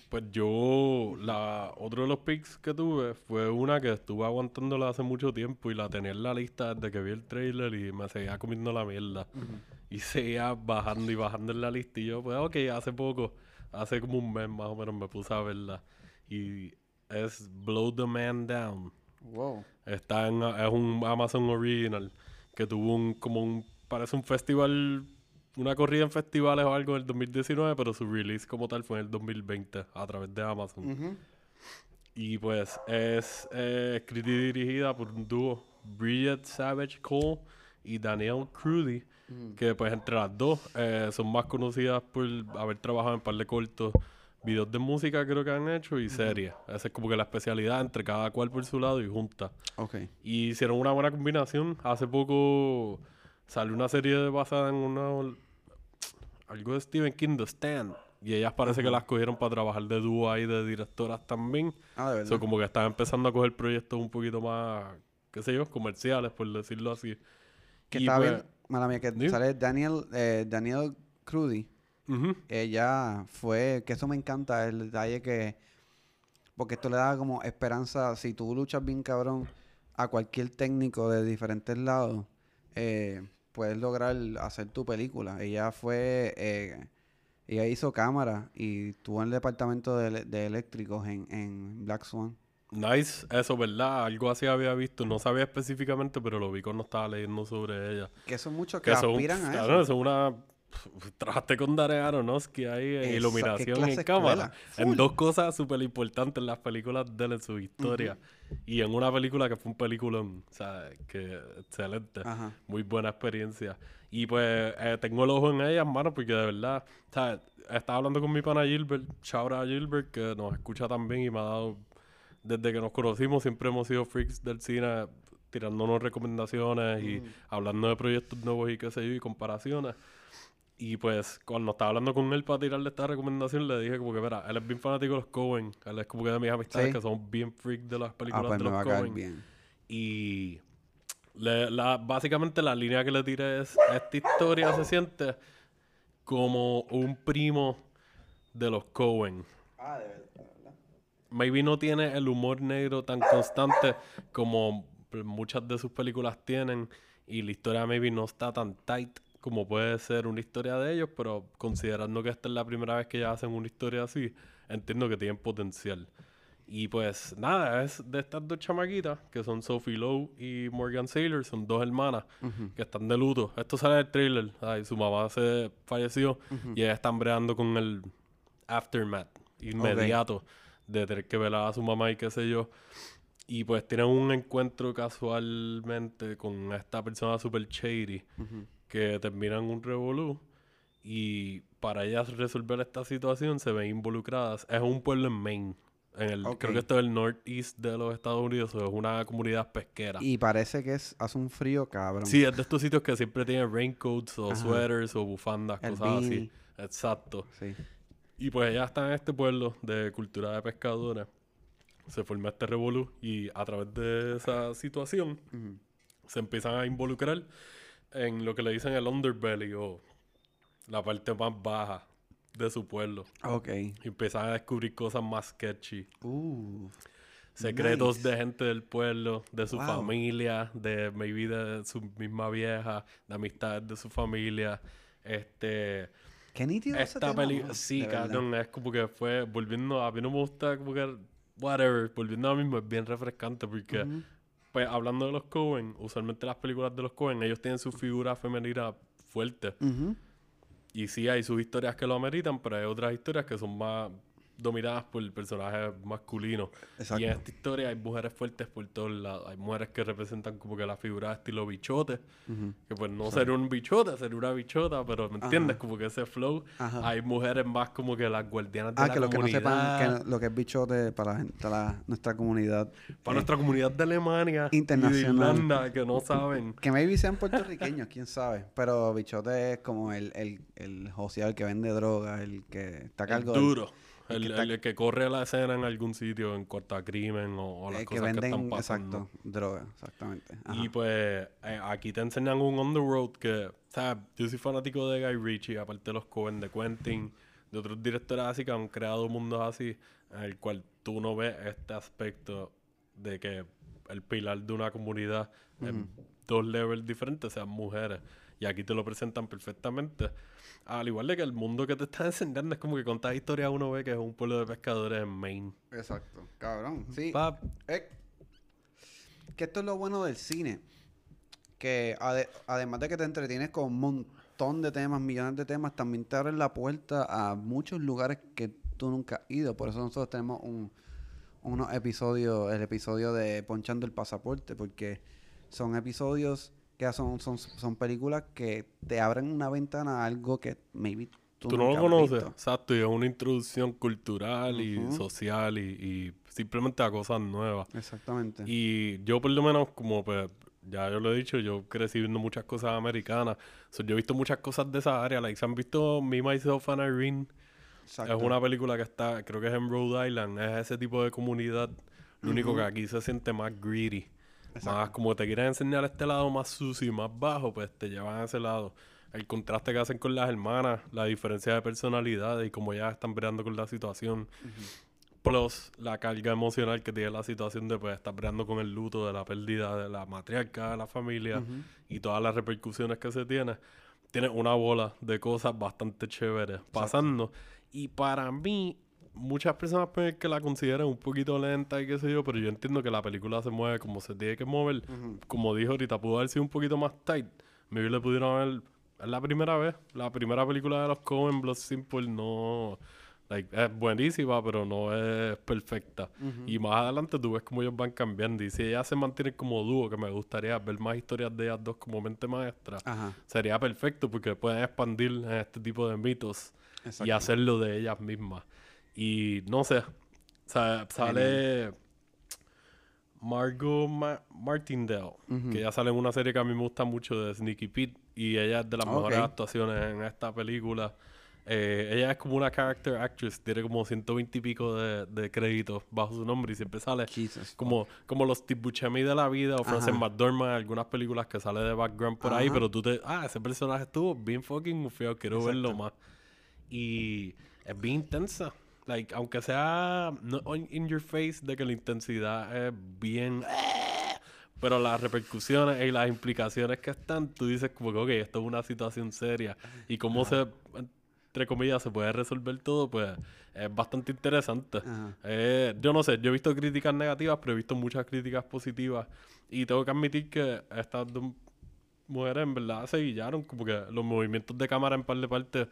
Pues yo, la, otro de los picks que tuve fue una que estuve aguantándola hace mucho tiempo y la tenía en la lista desde que vi el trailer y me seguía comiendo la mierda. Y seguía bajando y bajando en la lista y yo, pues ok, hace poco, hace como un mes más o menos me puse a verla. Y es Blow the Man Down. Wow. Está en, es un Amazon Original que tuvo un, como un, parece un festival, una corrida en festivales o algo en el 2019, pero su release como tal fue en el 2020 a través de Amazon. Y pues es eh, escrita y dirigida por un dúo, Bridget Savage Cole y Danielle Crudy, que pues entre las dos eh, son más conocidas por haber trabajado en par de cortos, videos de música creo que han hecho y series. Esa es como que la especialidad entre cada cual por su lado y juntas. Ok. Y hicieron una buena combinación. Hace poco salió una serie basada en una algo de Stephen King, The Stand. Y ellas parece que las cogieron para trabajar de dúo ahí de directoras también. Ah, de verdad. So, como que están empezando a coger proyectos un poquito más, qué sé yo, comerciales, por decirlo así. que Y está pues- bien, mala mía, que sale Daniel, eh, Daniel Crudy. Ella fue, que eso me encanta, el detalle que, porque esto le da como esperanza, si tú luchas bien cabrón a cualquier técnico de diferentes lados, eh, puedes lograr hacer tu película. Ella fue, eh, ella hizo cámara y estuvo en el departamento de, de eléctricos en, en Black Swan. Nice, eso, ¿verdad? Algo así había visto. No sabía específicamente, pero lo vi cuando estaba leyendo sobre ella. Que son muchos que, Que son, aspiran a claro, eso. son una... Trabajaste con Darren Aronofsky ahí en Esa- iluminación y en cámara. En dos cosas súper importantes en las películas de él en su historia. Y en una película que fue un película, o sea, que excelente. Ajá. Muy buena experiencia. Y pues eh, tengo el ojo en ellas, mano, porque de verdad, o sea, estaba hablando con mi pana Gilbert, shout out a Gilbert, que nos escucha también y me ha dado, desde que nos conocimos, siempre hemos sido freaks del cine, tirándonos recomendaciones y hablando de proyectos nuevos y qué sé yo, y comparaciones. Y pues, cuando estaba hablando con él para tirarle esta recomendación, le dije como que, mira, él es bien fanático de los Cohen. Él es como que de mis amistades Sí. que son bien freaks de las Ah, películas pues de me los bien. Y le- la, básicamente la línea que le tiré es, esta historia se siente como un primo de los Cohen. Ah, de verdad. Maybe no tiene el humor negro tan constante como muchas de sus películas tienen y la historia maybe no está tan tight como puede ser una historia de ellos, pero considerando que esta es la primera vez que ya hacen una historia así, entiendo que tienen potencial. Y pues nada, es de estas dos chamaquitas, que son Sophie Lowe y Morgan Saylor, son dos hermanas que están de luto. Esto sale del trailer, ay, su mamá se falleció y ellas están breando con el aftermath inmediato de tener que velar a su mamá y qué sé yo. Y pues tienen un encuentro casualmente con esta persona super shady que termina en un revolú. Y para ellas resolver esta situación se ven involucradas. Es un pueblo en Maine. En el, Ok. Creo que esto es el northeast de los Estados Unidos, es una comunidad pesquera. Y parece que es, hace un frío cabrón. Sí, es de estos sitios que siempre tienen raincoats o Ajá. sweaters o bufandas, El cosas así. beanie. Exacto. Sí. Y pues ella está en este pueblo de cultura de pescadores. Se forma este revolú y a través de esa situación Ujú. se empiezan a involucrar en lo que le dicen el underbelly o la parte más baja de su pueblo. Ok. Y empiezan a descubrir cosas más sketchy. Uh. Secretos Nice. de gente del pueblo, de su Wow. familia, de maybe de su misma vieja, de amistades de su familia. Este, Qué nítido esta película, sí, cabrón, es como que fue volviendo, a mí no me gusta como que, whatever, volviendo a lo mismo, es bien refrescante porque, Ujú. Pues hablando de los Coen, usualmente las películas de los Coen, ellos tienen su figura femenina fuerte. Y sí hay sus historias que lo ameritan, pero hay otras historias que son más dominadas por el personaje masculino. Exacto. Y en esta historia hay mujeres fuertes por todos lados. Hay mujeres que representan como que la figura de estilo bichote. Que pues no ser un bichote, ser una bichota, pero ¿me entiendes? Ajá. Como que ese flow. Ajá. Hay mujeres más como que las guardianas de Ah, la que los que no comunidad. sepan que lo que es bichote para la gente, la- nuestra comunidad. Para eh, nuestra comunidad de Alemania Internacional. y de Irlanda, que no saben. Que maybe sean puertorriqueños, quién sabe. Pero bichote es como el, el, el el que vende droga, el que está a cargo duro. El El, que está- el- el que corre a la escena en algún sitio en cuanto a crimen o, o las el que cosas que, venden, están pasando. exacto, droga, exactamente. Ajá. Y pues eh, aquí te enseñan un underworld que, o sea, yo soy fanático de Guy Ritchie, aparte de los Coen, de Quentin, de otros directores así que han creado mundos así, en el cual tú no ves este aspecto de que el pilar de una comunidad en dos levels diferentes sean mujeres. Y aquí te lo presentan perfectamente. Al igual de que el mundo que te están enseñando es como que contas historias uno ve que es un pueblo de pescadores en Maine. Exacto, cabrón. Sí. Pap, Eh, que esto es lo bueno del cine. Que ade- además de que te entretienes con un montón de temas, millones de temas, también te abren la puerta a muchos lugares que tú nunca has ido. Por eso nosotros tenemos un, unos episodios, el episodio de Ponchando el Pasaporte, porque son episodios que son, son, son películas que te abren una ventana a algo que maybe tú, Tú no lo conoces, exacto, y es una introducción cultural y social y, y simplemente a cosas nuevas. Exactamente. Y yo por lo menos, como pues, ya yo lo he dicho, yo crecí viendo muchas cosas americanas. So, yo he visto muchas cosas de esa área. Like, ¿se han visto Me, Myself and Irene? Exacto. Es una película que está, creo que es en Rhode Island. Es ese tipo de comunidad. Lo único que aquí se siente más greedy. Más Exacto. como te quieren enseñar este lado más sucio y más bajo, pues te llevan a ese lado. El contraste que hacen con las hermanas, la diferencia de personalidades y cómo ellas están peleando con la situación. Plus la carga emocional que tiene la situación de pues estar peleando con el luto de la pérdida de la matriarca de la familia y todas las repercusiones que se tiene. Tiene una bola de cosas bastante chéveres pasando. Y para mí, muchas personas pueden que la consideren un poquito lenta y qué sé yo, pero yo entiendo que la película se mueve como se tiene que mover. Como dijo ahorita, pudo haber sido un poquito más tight. Maybe le pudieron haber... Es la primera vez. La primera película de los Coen, Blood Simple, no... Like, es buenísima, pero no es perfecta. Y más adelante tú ves cómo ellos van cambiando. Y si ellas se mantienen como dúo, que me gustaría ver más historias de ellas dos como mente maestra, Ajá. sería perfecto porque pueden expandir este tipo de mitos y hacerlo de ellas mismas. Y no sé, sa- sale Margot Ma- Martindale, que ya sale en una serie que a mí me gusta mucho de Sneaky Pete y ella es de las mejores actuaciones en esta película. Eh, ella es como una character actress, tiene como 120 y pico de, de créditos bajo su nombre y siempre sale Jesus. como, como los Steve Buscemi de la vida o Frances. McDormand, algunas películas que sale de background por ahí, pero tú te, ah, ese personaje estuvo bien fucking feo, quiero verlo más. Y es bien intensa. Like, aunque sea no on- in your face de que la intensidad es bien pero las repercusiones y las implicaciones que están, tú dices como que, ok, esto es una situación seria. Y cómo se, entre comillas, se puede resolver todo, pues es bastante interesante. Ajá. Eh, yo no sé, yo he visto críticas negativas, pero he visto muchas críticas positivas. Y tengo que admitir que estas dos mujeres en verdad se guillaron, como que los movimientos de cámara en par de partes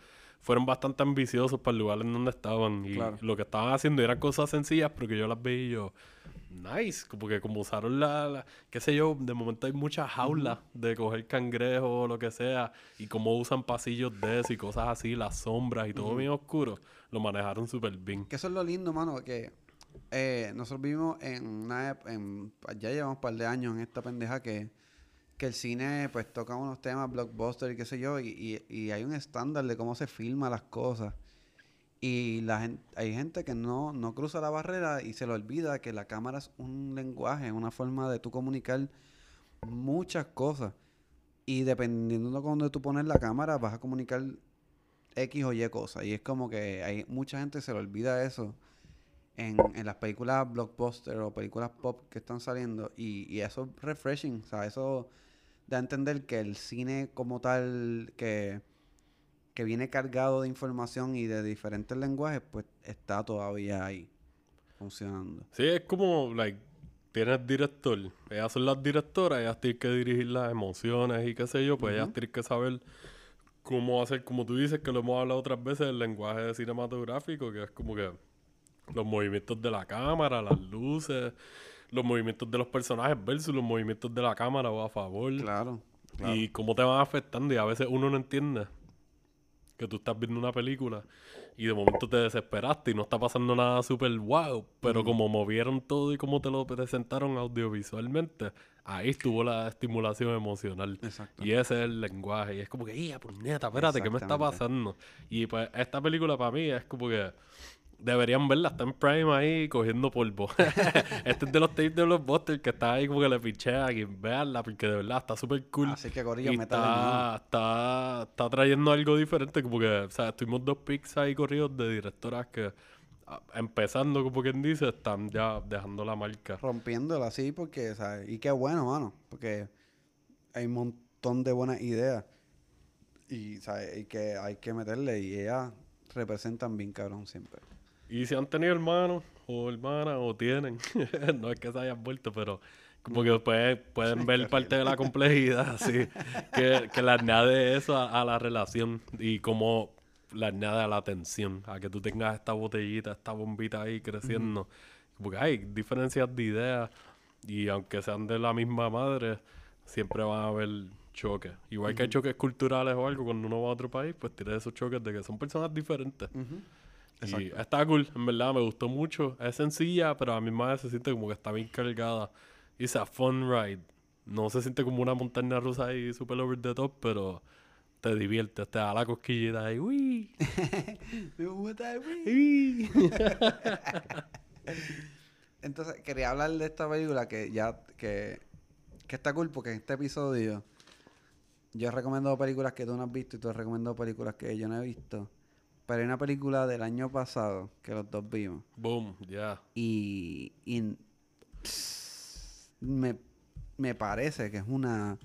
fueron bastante ambiciosos para el lugar en donde estaban. Y Claro. lo que estaban haciendo eran cosas sencillas, pero que yo las veía y yo, nice, como que como usaron la, la- qué sé yo, de momento hay muchas jaulas de coger cangrejos o lo que sea, y cómo usan pasillos de eso y cosas así, las sombras y todo bien oscuro, lo manejaron súper bien. Que eso es lo lindo, mano, que eh, nosotros vivimos en una... En, ya llevamos un par de años en esta pendeja que, que el cine pues toca unos temas blockbuster y qué sé yo, y, y- y hay un estándar de cómo se filma las cosas. Y la gen- hay gente que no, no cruza la barrera y se le olvida que la cámara es un lenguaje, una forma de tú comunicar muchas cosas. Y dependiendo de dónde tú pones la cámara, vas a comunicar X o Y cosas. Y es como que hay mucha gente se le olvida eso en, en las películas blockbuster o películas pop que están saliendo. Y, y eso es refreshing. O sea, eso da a entender que el cine como tal, que, que viene cargado de información y de diferentes lenguajes, pues está todavía ahí funcionando. Sí, es como, like, tienes director. Ellas son las directoras, ellas tienen que dirigir las emociones y qué sé yo, pues ellas tienen que saber cómo hacer, como tú dices, que lo hemos hablado otras veces, el lenguaje cinematográfico, que es como que los movimientos de la cámara, las luces, los movimientos de los personajes versus los movimientos de la cámara o a favor. Claro. claro. Y cómo te van afectando y a veces uno no entiende que tú estás viendo una película y de momento te desesperaste y no está pasando nada súper wow, pero como movieron todo y como te lo presentaron audiovisualmente, ahí estuvo la estimulación emocional. Exacto. Y ese es el lenguaje. Y es como que, ¡ya, puñeta! Espérate, ¿qué me está pasando? Y pues esta película para mí es como que deberían verla. Está en Prime ahí cogiendo polvo. este es de los tapes de los Busters que está ahí como que le pichean y veanla porque de verdad está súper cool. Así que, mano. está, está, está trayendo algo diferente, como que, o sea, tuvimos dos picks ahí corridos de directoras que, empezando, como quien dice, están ya dejando la marca. rompiéndola así porque, ¿sabes? Y qué bueno, mano, porque hay un montón de buenas ideas y, ¿sabes? Y que hay que meterle y ellas representan bien cabrón siempre. Y si han tenido hermanos o hermanas o tienen, no es que se hayan vuelto, pero como que pueden, pueden ver parte de la complejidad, así, que, que le añade eso a, a la relación y como le añade a la tensión, a que tú tengas esta botellita, esta bombita ahí creciendo. Porque hay diferencias de ideas y aunque sean de la misma madre, siempre van a haber choques. Igual que hay choques culturales o algo, cuando uno va a otro país, pues tiene esos choques de que son personas diferentes. Y está cool, en verdad, me gustó mucho. Es sencilla, pero a mi madre se siente como que está bien cargada. It's a fun ride. No se siente como una montaña rusa ahí super over the top, pero te diviertes, te da la cosquillita ahí. ¡Uy! ¡Uy! Entonces, quería hablar de esta película que ya, que, que está cool porque en este episodio yo he recomendado películas que tú no has visto y tú has recomendado películas que yo no he visto. Pero hay una película del año pasado que los dos vimos. Boom, ya. Y, y me, me parece que es una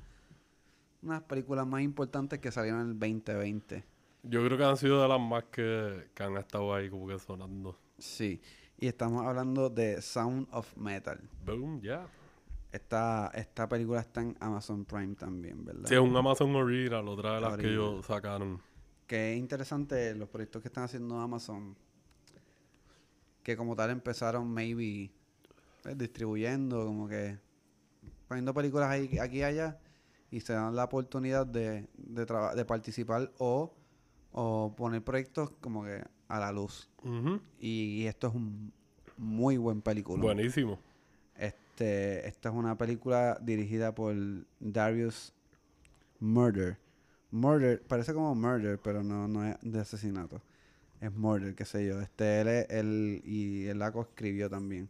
una de las películas más importantes que salieron en el 2020. Yo creo que han sido de las más que, que han estado ahí como que sonando. Sí. Y estamos hablando de Sound of Metal. Boom, ya. Esta, esta película está en Amazon Prime también, ¿verdad? Sí, es un Amazon Original, otra de las que ellos sacaron. Que es interesante los proyectos que están haciendo Amazon. Que como tal empezaron maybe pues, distribuyendo, como que poniendo películas ahí, aquí y allá. Y se dan la oportunidad de, de, de participar o, o poner proyectos como que a la luz. Ujú. Y, esto es un muy buen película. Buenísimo. Este, esta es una película dirigida por Darius Murder. Murder, parece como Murder, pero no, no es de asesinato. Es Murder, qué sé yo. Este, él, él y el Laco escribió también.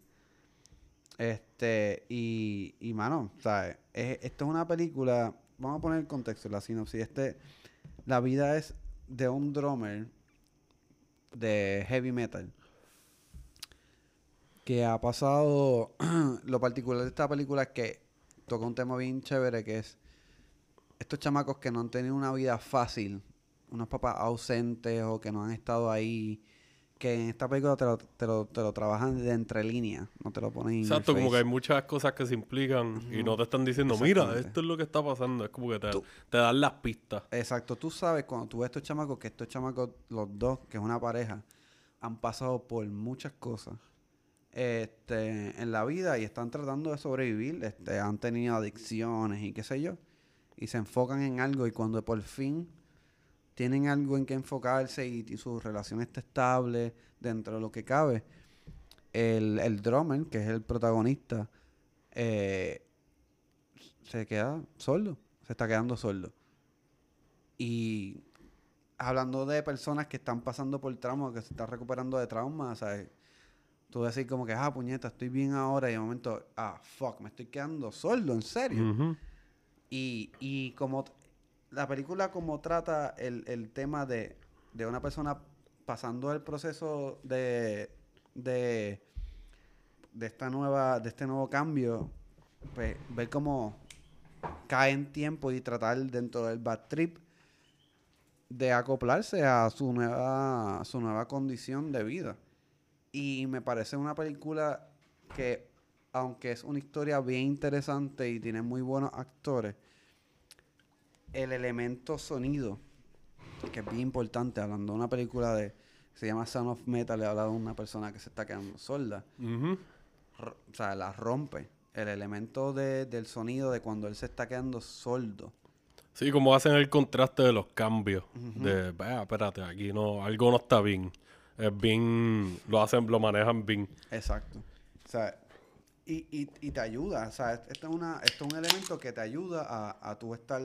Este, y, y mano, ¿sabes? Es- esto es una película, vamos a poner el contexto, la sinopsis. Este, la vida es de un drummer de heavy metal que ha pasado. lo particular de esta película es que toca un tema bien chévere que es estos chamacos que no han tenido una vida fácil, unos papás ausentes o que no han estado ahí, que en esta película te lo, te lo, te lo trabajan de entre líneas, no te lo ponen Exacto, como que hay muchas cosas que se implican y no te están diciendo, mira, esto es lo que está pasando. Es como que te, Tú- te dan las pistas. Exacto, tú sabes cuando tú ves estos chamacos, que estos chamacos, los dos, que es una pareja, han pasado por muchas cosas este, en la vida y están tratando de sobrevivir, este, han tenido adicciones y qué sé yo, y se enfocan en algo y cuando por fin tienen algo en que enfocarse y, su relación está estable dentro de lo que cabe, el, el drummer, que es el protagonista, eh, se queda sordo. Se está quedando sordo. Y hablando de personas que están pasando por trauma, que se están recuperando de trauma, ¿sabes? Tú decir como que, ah, puñeta, estoy bien ahora y de momento, ah, fuck, me estoy quedando sordo, en serio. Ujú. Y, y como la película como trata el, el tema de, de una persona pasando el proceso de, de, de esta nueva, de este nuevo cambio, pues ver cómo cae en tiempo y tratar dentro del bad trip de acoplarse a su nueva, a su nueva condición de vida. Y me parece una película que, aunque es una historia bien interesante y tiene muy buenos actores, el elemento sonido, que es bien importante, hablando de una película de se llama Sound of Metal, le habla de una persona que se está quedando sorda, o sea, la rompe. El elemento de- del sonido de cuando él se está quedando sordo. Sí, como hacen el contraste de los cambios. De, vea, espérate, aquí no, algo no está bien. Es bien, lo hacen, lo manejan bien. Exacto. O sea, y, y, y te ayuda. O sea, esto es, una, esto es un elemento que te ayuda a, a tú estar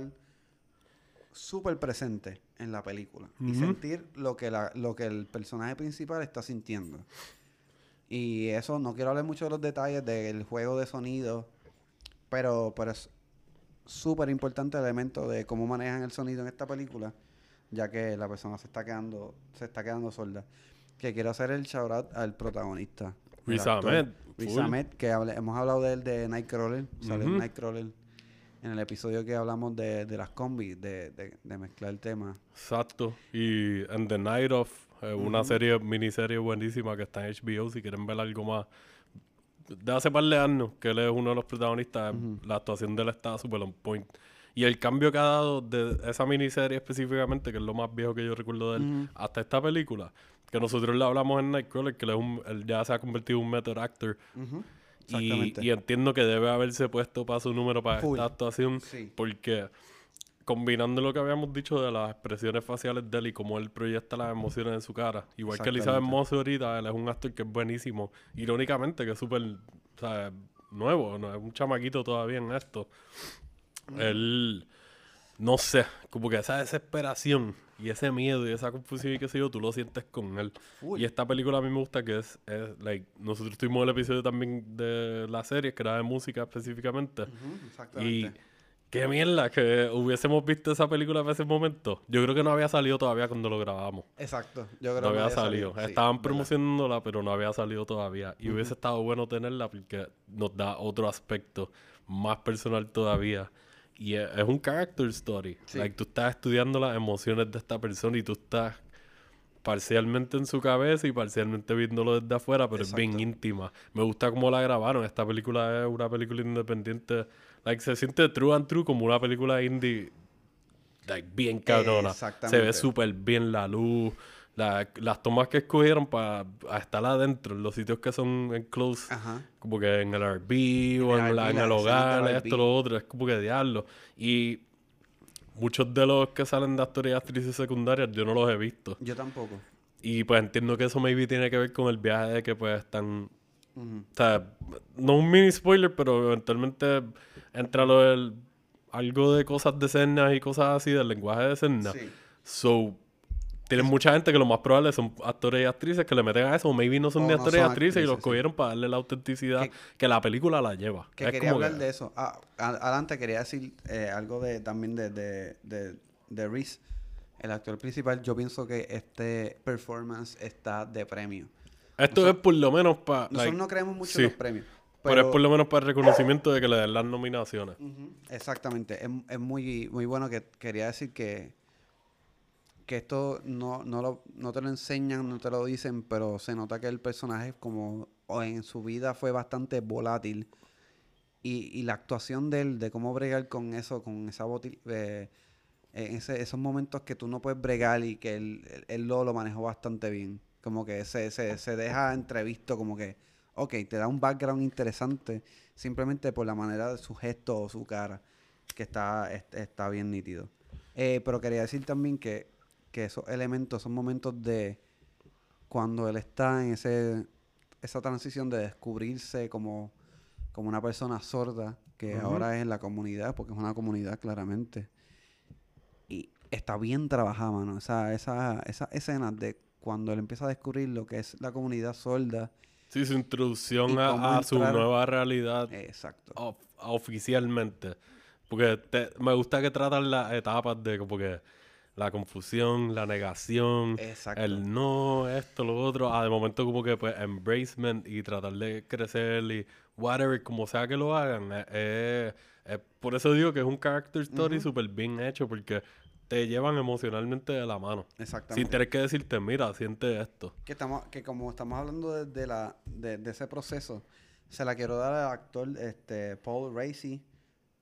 súper presente en la película. Y sentir lo que, la, lo que el personaje principal está sintiendo. Y eso, no quiero hablar mucho de los detalles del juego de sonido, pero, pero es súper importante el elemento de cómo manejan el sonido en esta película, ya que la persona se está quedando, se está quedando sorda. Que quiero hacer el shout out al protagonista. Riz. Ahmed, Riz. Ahmed, que hable- hemos hablado de él de Nightcrawler. Salió en Ujú. Nightcrawler en el episodio que hablamos de, de las combis, de, de, de mezclar el tema. Exacto. Y And the Night Of, eh, una serie, miniserie buenísima que está en HBO. Si quieren ver algo más. De hace par de años, que él es uno de los protagonistas, la actuación de él está súper on point. Y el cambio que ha dado de esa miniserie específicamente, que es lo más viejo que yo recuerdo de él, hasta esta película, que nosotros le hablamos en Nightcrawler, que él, es un- él ya se ha convertido en un method actor. Ujú. Y, entiendo que debe haberse puesto para su número para Full. esta actuación. Sí. Porque combinando lo que habíamos dicho de las expresiones faciales de él y cómo él proyecta las emociones en su cara. Igual que Elizabeth. Moss ahorita, él es un actor que es buenísimo. Irónicamente, que es súper o sea, nuevo, no es un chamaquito todavía en esto. Él, no sé, como que esa desesperación y ese miedo y esa confusión y qué sé yo, tú lo sientes con él. Y esta película a mí me gusta que es, es, like, nosotros tuvimos el episodio también de la serie, que era de música específicamente. Ujú, Y Exactamente. qué mierda que hubiésemos visto esa película en ese momento. Yo creo que no había salido todavía cuando lo grabamos. Exacto. Yo creo No había salido. Estaban promocionándola, pero no había salido todavía. Y hubiese estado bueno tenerla porque nos da otro aspecto más personal todavía. Y es, un character story. Sí. Like, tú estás estudiando las emociones de esta persona y tú estás parcialmente en su cabeza y parcialmente viéndolo desde afuera, pero es bien Exacto. íntima. Me gusta cómo la grabaron. Esta película es una película independiente. Like, se siente true and true como una película indie. Like, bien cabrona. Se ve súper bien la luz. La- las tomas que escogieron para estar adentro, en los sitios que son en close, Ajá. como que en el RV o En el la- en el hogar, esto, lo otro, es como que diablo. Y muchos de los que salen de actores y actrices secundarias yo no los he visto. Yo tampoco. Y pues entiendo que eso maybe tiene que ver con el viaje de que pues están... Ujú. O sea, no un mini spoiler, pero eventualmente entra lo del... Algo de cosas de señas y cosas así, del lenguaje de señas. Sí. So, tienen mucha gente que lo más probable son actores y actrices que le meten a eso, o maybe no son O ni no actores y actrices y los sí. cogieron para darle la autenticidad Que- que, la película la lleva. Que Es quería como hablar que- de eso. Ah, adelante quería decir eh, algo de también de, de, de, de Reese, el actor principal. Yo pienso que este performance está de premio. Esto es por lo menos para... Nosotros no creemos mucho sí. en los premios. Pero, es por lo menos para el reconocimiento de que le den las nominaciones. Exactamente. Es, es muy, muy bueno que quería decir que, que esto no, no, lo, no te lo enseñan, no te lo dicen, pero se nota que el personaje como en su vida fue bastante volátil. Y, y la actuación de él, de cómo bregar con eso, con esa boti- eh, en ese- esos momentos que tú no puedes bregar y que él, él- lo, lo manejó bastante bien. Como que se, se, se deja entrevisto, como que, ok, te da un background interesante simplemente por la manera de su gesto o su cara, que está, est- está bien nítido. Eh, pero quería decir también que, que esos elementos son momentos de cuando él está en ese esa transición de descubrirse como, como una persona sorda, que Ujú. ahora es en la comunidad, porque es una comunidad claramente. Y está bien trabajada, mano. Esa, esa, esa escena de cuando él empieza a descubrir lo que es la comunidad sorda. Sí, su introducción a, a su entrar- nueva realidad Exacto. of- oficialmente. Porque te- me gusta que tratan las etapas de como que la confusión, la negación, Exacto. el no, esto, lo otro. Ah, de momento como que pues embracement y tratar de crecer y whatever, como sea que lo hagan. eh, eh, eh, por eso digo que es un character story Ujú. súper bien hecho porque te llevan emocionalmente de la mano. Sin Exactamente. tener que decirte, mira, siente esto. que estamos que como estamos hablando de, de la de, de ese proceso se la quiero dar al actor este Paul Racy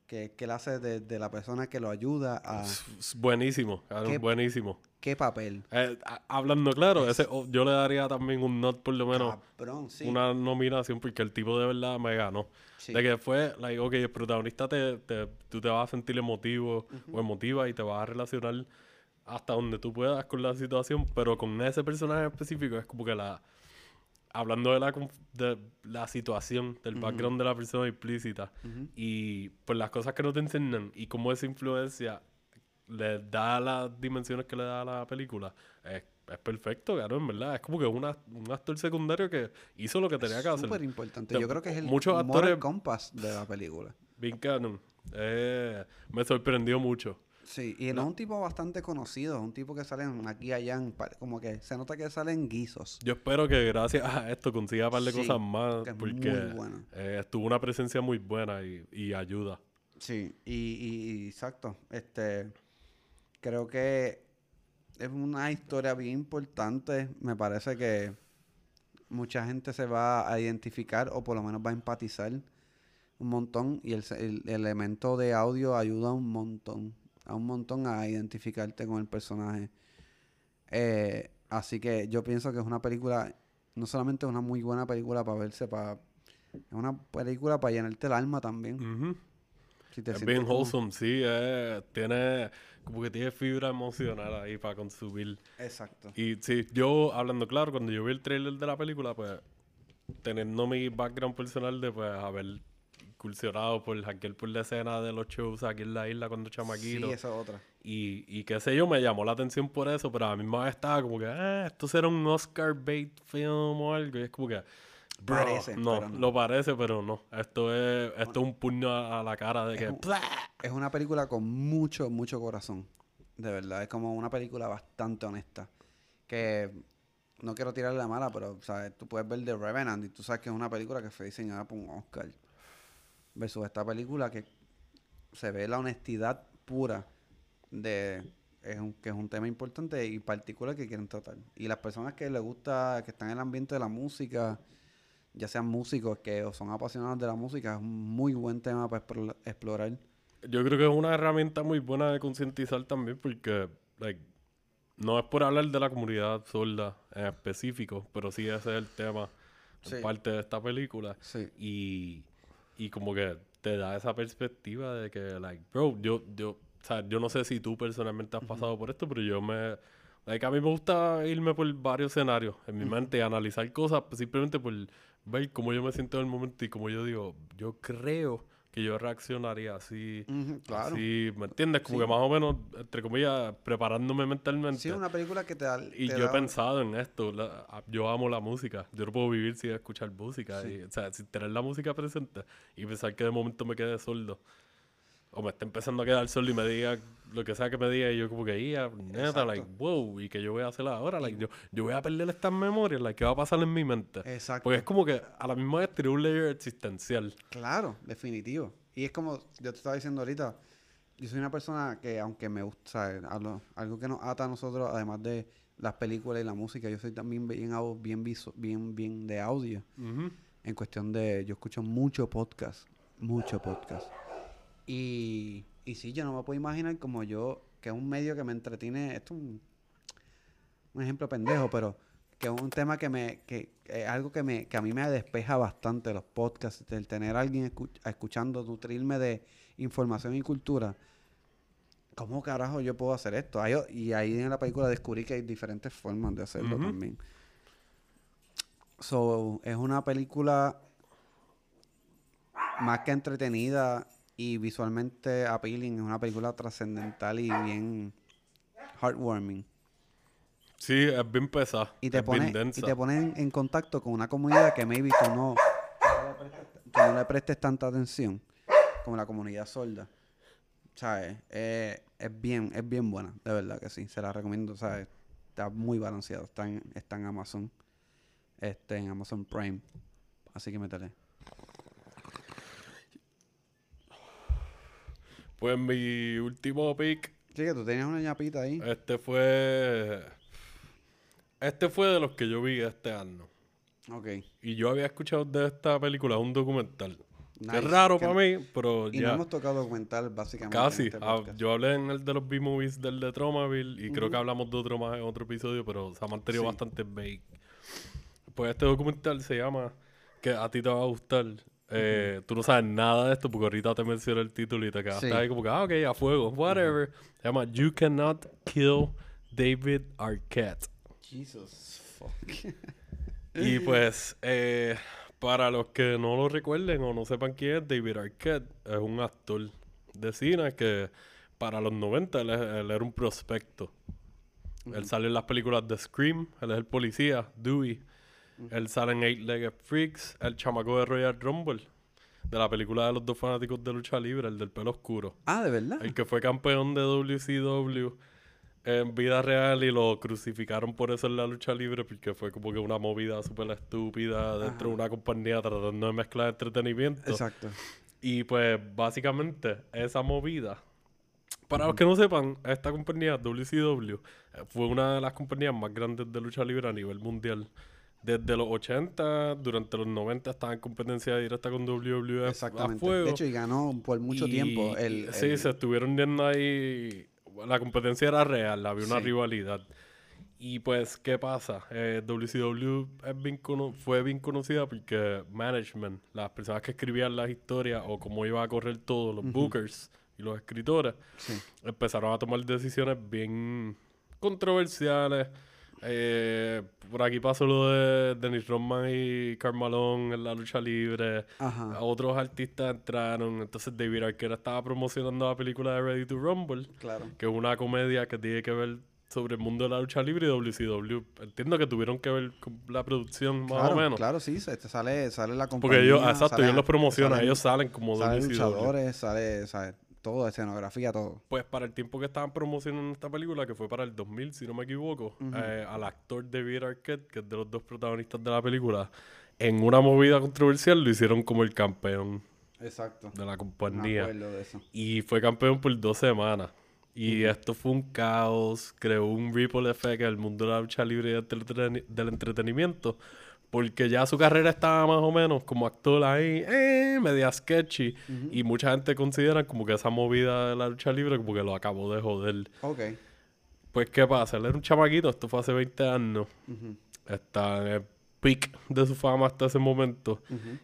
que, que él hace de, de la persona que lo ayuda a Es- buenísimo, ¿Qué- buenísimo. qué papel Eh, hablando claro, ese, oh, yo le daría también un not por lo menos cabrón sí una nominación porque el tipo de verdad me ganó. Sí. De que fue, like, ok, el protagonista te, te- tú te vas a sentir emotivo o emotiva y te vas a relacionar hasta donde tú puedas con la situación, pero con ese personaje específico es como que la... Hablando de la, de la situación, del background de la persona implícita y pues las cosas que no te enseñan y cómo esa influencia le da las dimensiones que le da a la película, es, es perfecto, claro, en verdad. Es como que una, un actor secundario que hizo lo que tenía que hacer. súper importante Te- yo creo que es el muchos moral actores- compass de la película Vin Cannon. Eh, me sorprendió mucho. Sí y no es un tipo bastante conocido es un tipo que sale aquí y allá en como que se nota que sale en guisos Yo espero que gracias a esto consiga un par de Sí, cosas más es porque muy bueno. eh, tuvo una presencia muy buena y, y ayuda. Sí, y, y- y exacto. Este, creo que es una historia bien importante. Me parece que mucha gente se va a identificar o por lo menos va a empatizar un montón y el, el elemento de audio ayuda un montón, a un montón a identificarte con el personaje. Eh, así que yo pienso que es una película, no solamente es una muy buena película para verse, para, es una película para llenarte el alma también. Ujú. Si te Es bien como- wholesome, sí. eh, tiene como que tiene fibra emocional ahí para consumir. Exacto. Y sí, yo hablando claro, cuando yo vi el trailer de la película, pues teniendo mi background personal de pues haber incursionado por hackear por la escena de los shows aquí en la isla cuando chamaquito. Sí, esa es otra. Y, y qué sé yo, me llamó la atención por eso, pero a la misma vez estaba como que, ah, esto será un Oscar bait film o algo. Y es como que, bro, Parece, no, no. lo parece, pero no. Esto es, esto es un puño a, a la cara de Es que, un- Es una película con mucho, mucho corazón. De verdad, es como una película bastante honesta. Que no quiero tirarle la mala, pero ¿sabes? tú puedes ver The Revenant y tú sabes que es una película que fue diseñada por un Oscar. Versus esta película que se ve la honestidad pura de es un, que es un tema importante y particular que quieren tratar. Y las personas que les gusta, que están en el ambiente de la música, ya sean músicos que o son apasionados de la música, es un muy buen tema para explo- explorar. Yo creo que es una herramienta muy buena de concientizar también porque, like, no es por hablar de la comunidad sorda en específico, pero sí ese es el tema, Sí. parte de esta película. Sí. Y, y como que te da esa perspectiva de que, like, bro, yo, yo, o sea, yo no sé si tú personalmente has pasado por esto, pero yo me, like, a mí me gusta irme por varios escenarios en mi mente y analizar cosas simplemente por ver cómo yo me siento en el momento y como yo digo, yo creo que yo reaccionaría así. Claro. Así, ¿me entiendes? Como Sí. que más o menos, entre comillas, preparándome mentalmente. Sí, una película que te da. Y te yo he pensado en esto. la- yo amo la música. Yo no puedo vivir sin escuchar música. y, o sea, sin tener la música presente y pensar que de momento me quede sordo. O me está empezando a quedar sordo y me diga lo que sea que me diga. Y yo, como que, "Ia, neta, Exacto. like, wow. ¿Y que yo voy a hacer ahora? Like, yo, yo voy a perder estas memorias. Like, ¿qué va a pasar en mi mente? Exacto. Porque es como que a la misma vez tiene un layer existencial. Claro, definitivo. Y es como yo te estaba diciendo ahorita, yo soy una persona que aunque me gusta. Algo, algo que nos ata a nosotros, además de las películas y la música, yo soy también bien, bien, visu- bien, bien de audio. En cuestión de, yo escucho mucho podcast, mucho podcast. Y, y sí, yo no me puedo imaginar como yo, que es un medio que me entretiene, esto es un, un ejemplo pendejo, pero que es un tema que me, que es algo que me, que a mí me despeja bastante los podcasts, el tener a alguien escu- escuchando, nutrirme de información y cultura. ¿Cómo carajo yo puedo hacer esto? Ahí- y ahí en la película descubrí que hay diferentes formas de hacerlo también. So, es una película más que entretenida y visualmente appealing. Es una película trascendental y bien heartwarming. Sí, es bien pesada. Y te es pone, bien y te pone en, en contacto con una comunidad que maybe tú no, tú no le prestes tanta atención como la comunidad sorda. ¿Sabes? Eh, es bien, es bien buena, de verdad que sí. Se la recomiendo, ¿sabes? Está muy balanceado. Está en, está en Amazon. Este, en Amazon Prime. Así que métele. Pues mi último pick, Sí, que tú tenías una ñapita ahí. este fue... Este fue de los que yo vi este año. Ok. Y yo había escuchado de esta película un documental. Nice. es raro para mí, pero Y ya... no hemos tocado documental, básicamente. en Casi. este Ah, yo hablé en el de los B-movies del de Tromaville y creo que hablamos de otro más en otro episodio, pero se ha mantenido Sí. bastante vague. Pues este documental se llama, que a ti te va a gustar. Eh, Tú no sabes nada de esto porque ahorita te mencioné el título y te quedaste Sí. ahí como que, ah, ok, a fuego, whatever. Se llama You Cannot Kill David Arquette. Jesus fuck. Y pues, eh, para los que no lo recuerden o no sepan quién es, David Arquette es un actor de cine que para los 90 él, era un prospecto. Él sale en las películas de Scream, él es el policía, Dewey. Él sale en Eight Legged Freaks, el chamaco de Royal Rumble, de la película de los dos fanáticos de lucha libre, el del pelo oscuro. Ah, ¿de verdad? El que fue campeón de WCW en vida real y lo crucificaron por eso en la lucha libre porque fue como que una movida súper estúpida dentro de una compañía tratando de mezclar entretenimiento. Exacto. Y pues básicamente esa movida, para los que no sepan, esta compañía WCW eh, fue una de las compañías más grandes de lucha libre a nivel mundial. Desde los 80, durante los 90 estaba en competencia directa con WWF a Exactamente. fuego. De hecho, y ganó por mucho Y- tiempo el, Sí, el- se estuvieron viendo ahí. La competencia era real, había una Sí. rivalidad. Y pues, ¿qué pasa? Eh, WCW es bien cono- fue bien conocida porque management, las personas que escribían las historias o cómo iba a correr todo, los bookers y los escritores, Sí. empezaron a tomar decisiones bien controversiales. Eh, por aquí pasó lo de Dennis Rodman y Carmalón en la lucha libre. Ajá. Otros artistas entraron. Entonces David Arquera estaba promocionando la película de Ready to Rumble, Claro. que es una comedia que tiene que ver sobre el mundo de la lucha libre y WCW. Entiendo que tuvieron que ver con la producción más claro, o menos. Claro, sí, se, te sale, sale la compañía. Porque ellos, exacto, sale- ellos los promocionan, salen- ellos salen como Salen WCW. luchadores, sale, sale todo, escenografía, todo. Pues para el tiempo que estaban promocionando esta película, que fue para el 2000, si no me equivoco, eh, al actor David Arquette, que es de los dos protagonistas de la película, en una movida controversial lo hicieron como el campeón Exacto. de la compañía. acuerdo de eso. Y fue campeón por dos semanas. Y esto fue un caos, creó un ripple effect en el mundo de la lucha libre y del entretenimiento. Porque ya su carrera estaba más o menos como actor ahí, eh, media sketchy. Y mucha gente considera como que esa movida de la lucha libre como que lo acabó de joder. Ok. Pues, ¿qué pasa? Él era un chamaquito, esto fue hace 20 años. Está en el peak de su fama hasta ese momento.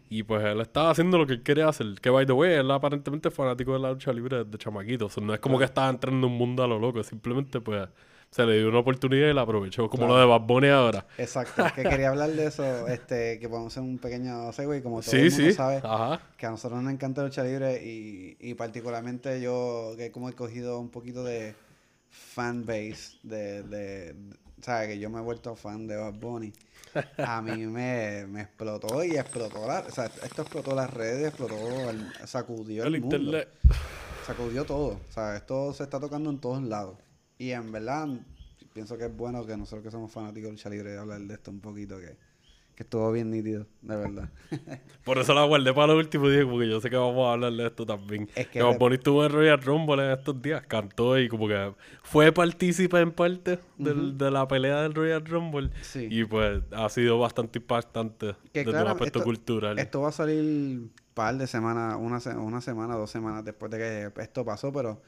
Y pues él estaba haciendo lo que él quería hacer. Que, by the way, él aparentemente es fanático de la lucha libre desde chamaquito. O sea, no es como que estaba entrando en un mundo a lo loco. Simplemente, pues, se le dio una oportunidad y la aprovechó. Como lo de Bad Bunny ahora. Exacto. que quería hablar de eso, este, que podemos hacer un pequeño segue, como todo Sí, el mundo sí. sabe. Ajá. que a nosotros nos encanta lucha libre y, y particularmente yo que como he cogido un poquito de fan base de, de, de- ¿sabes? Que yo me he vuelto fan de Bad Bunny. A mí me, me explotó y explotó la, o sea, esto explotó las redes, explotó, el- sacudió el, El mundo, internet. sacudió todo, o sea, esto se está tocando en todos lados. Y en verdad, pienso que es bueno que nosotros que somos fanáticos de lucha libre hablar de esto un poquito, que, que estuvo bien nítido, de verdad. Por eso la guardé para lo último, dije, porque yo sé que vamos a hablar de esto también. Es que Bad Bunny estuvo en Royal Rumble en estos días, cantó y como que fue partícipe en parte del- de la pelea del Royal Rumble. Sí. Y pues ha sido bastante impactante Que desde claro, un aspecto esto- cultural. Esto va a salir un par de semanas, una, una semana, dos semanas después de que esto pasó, pero,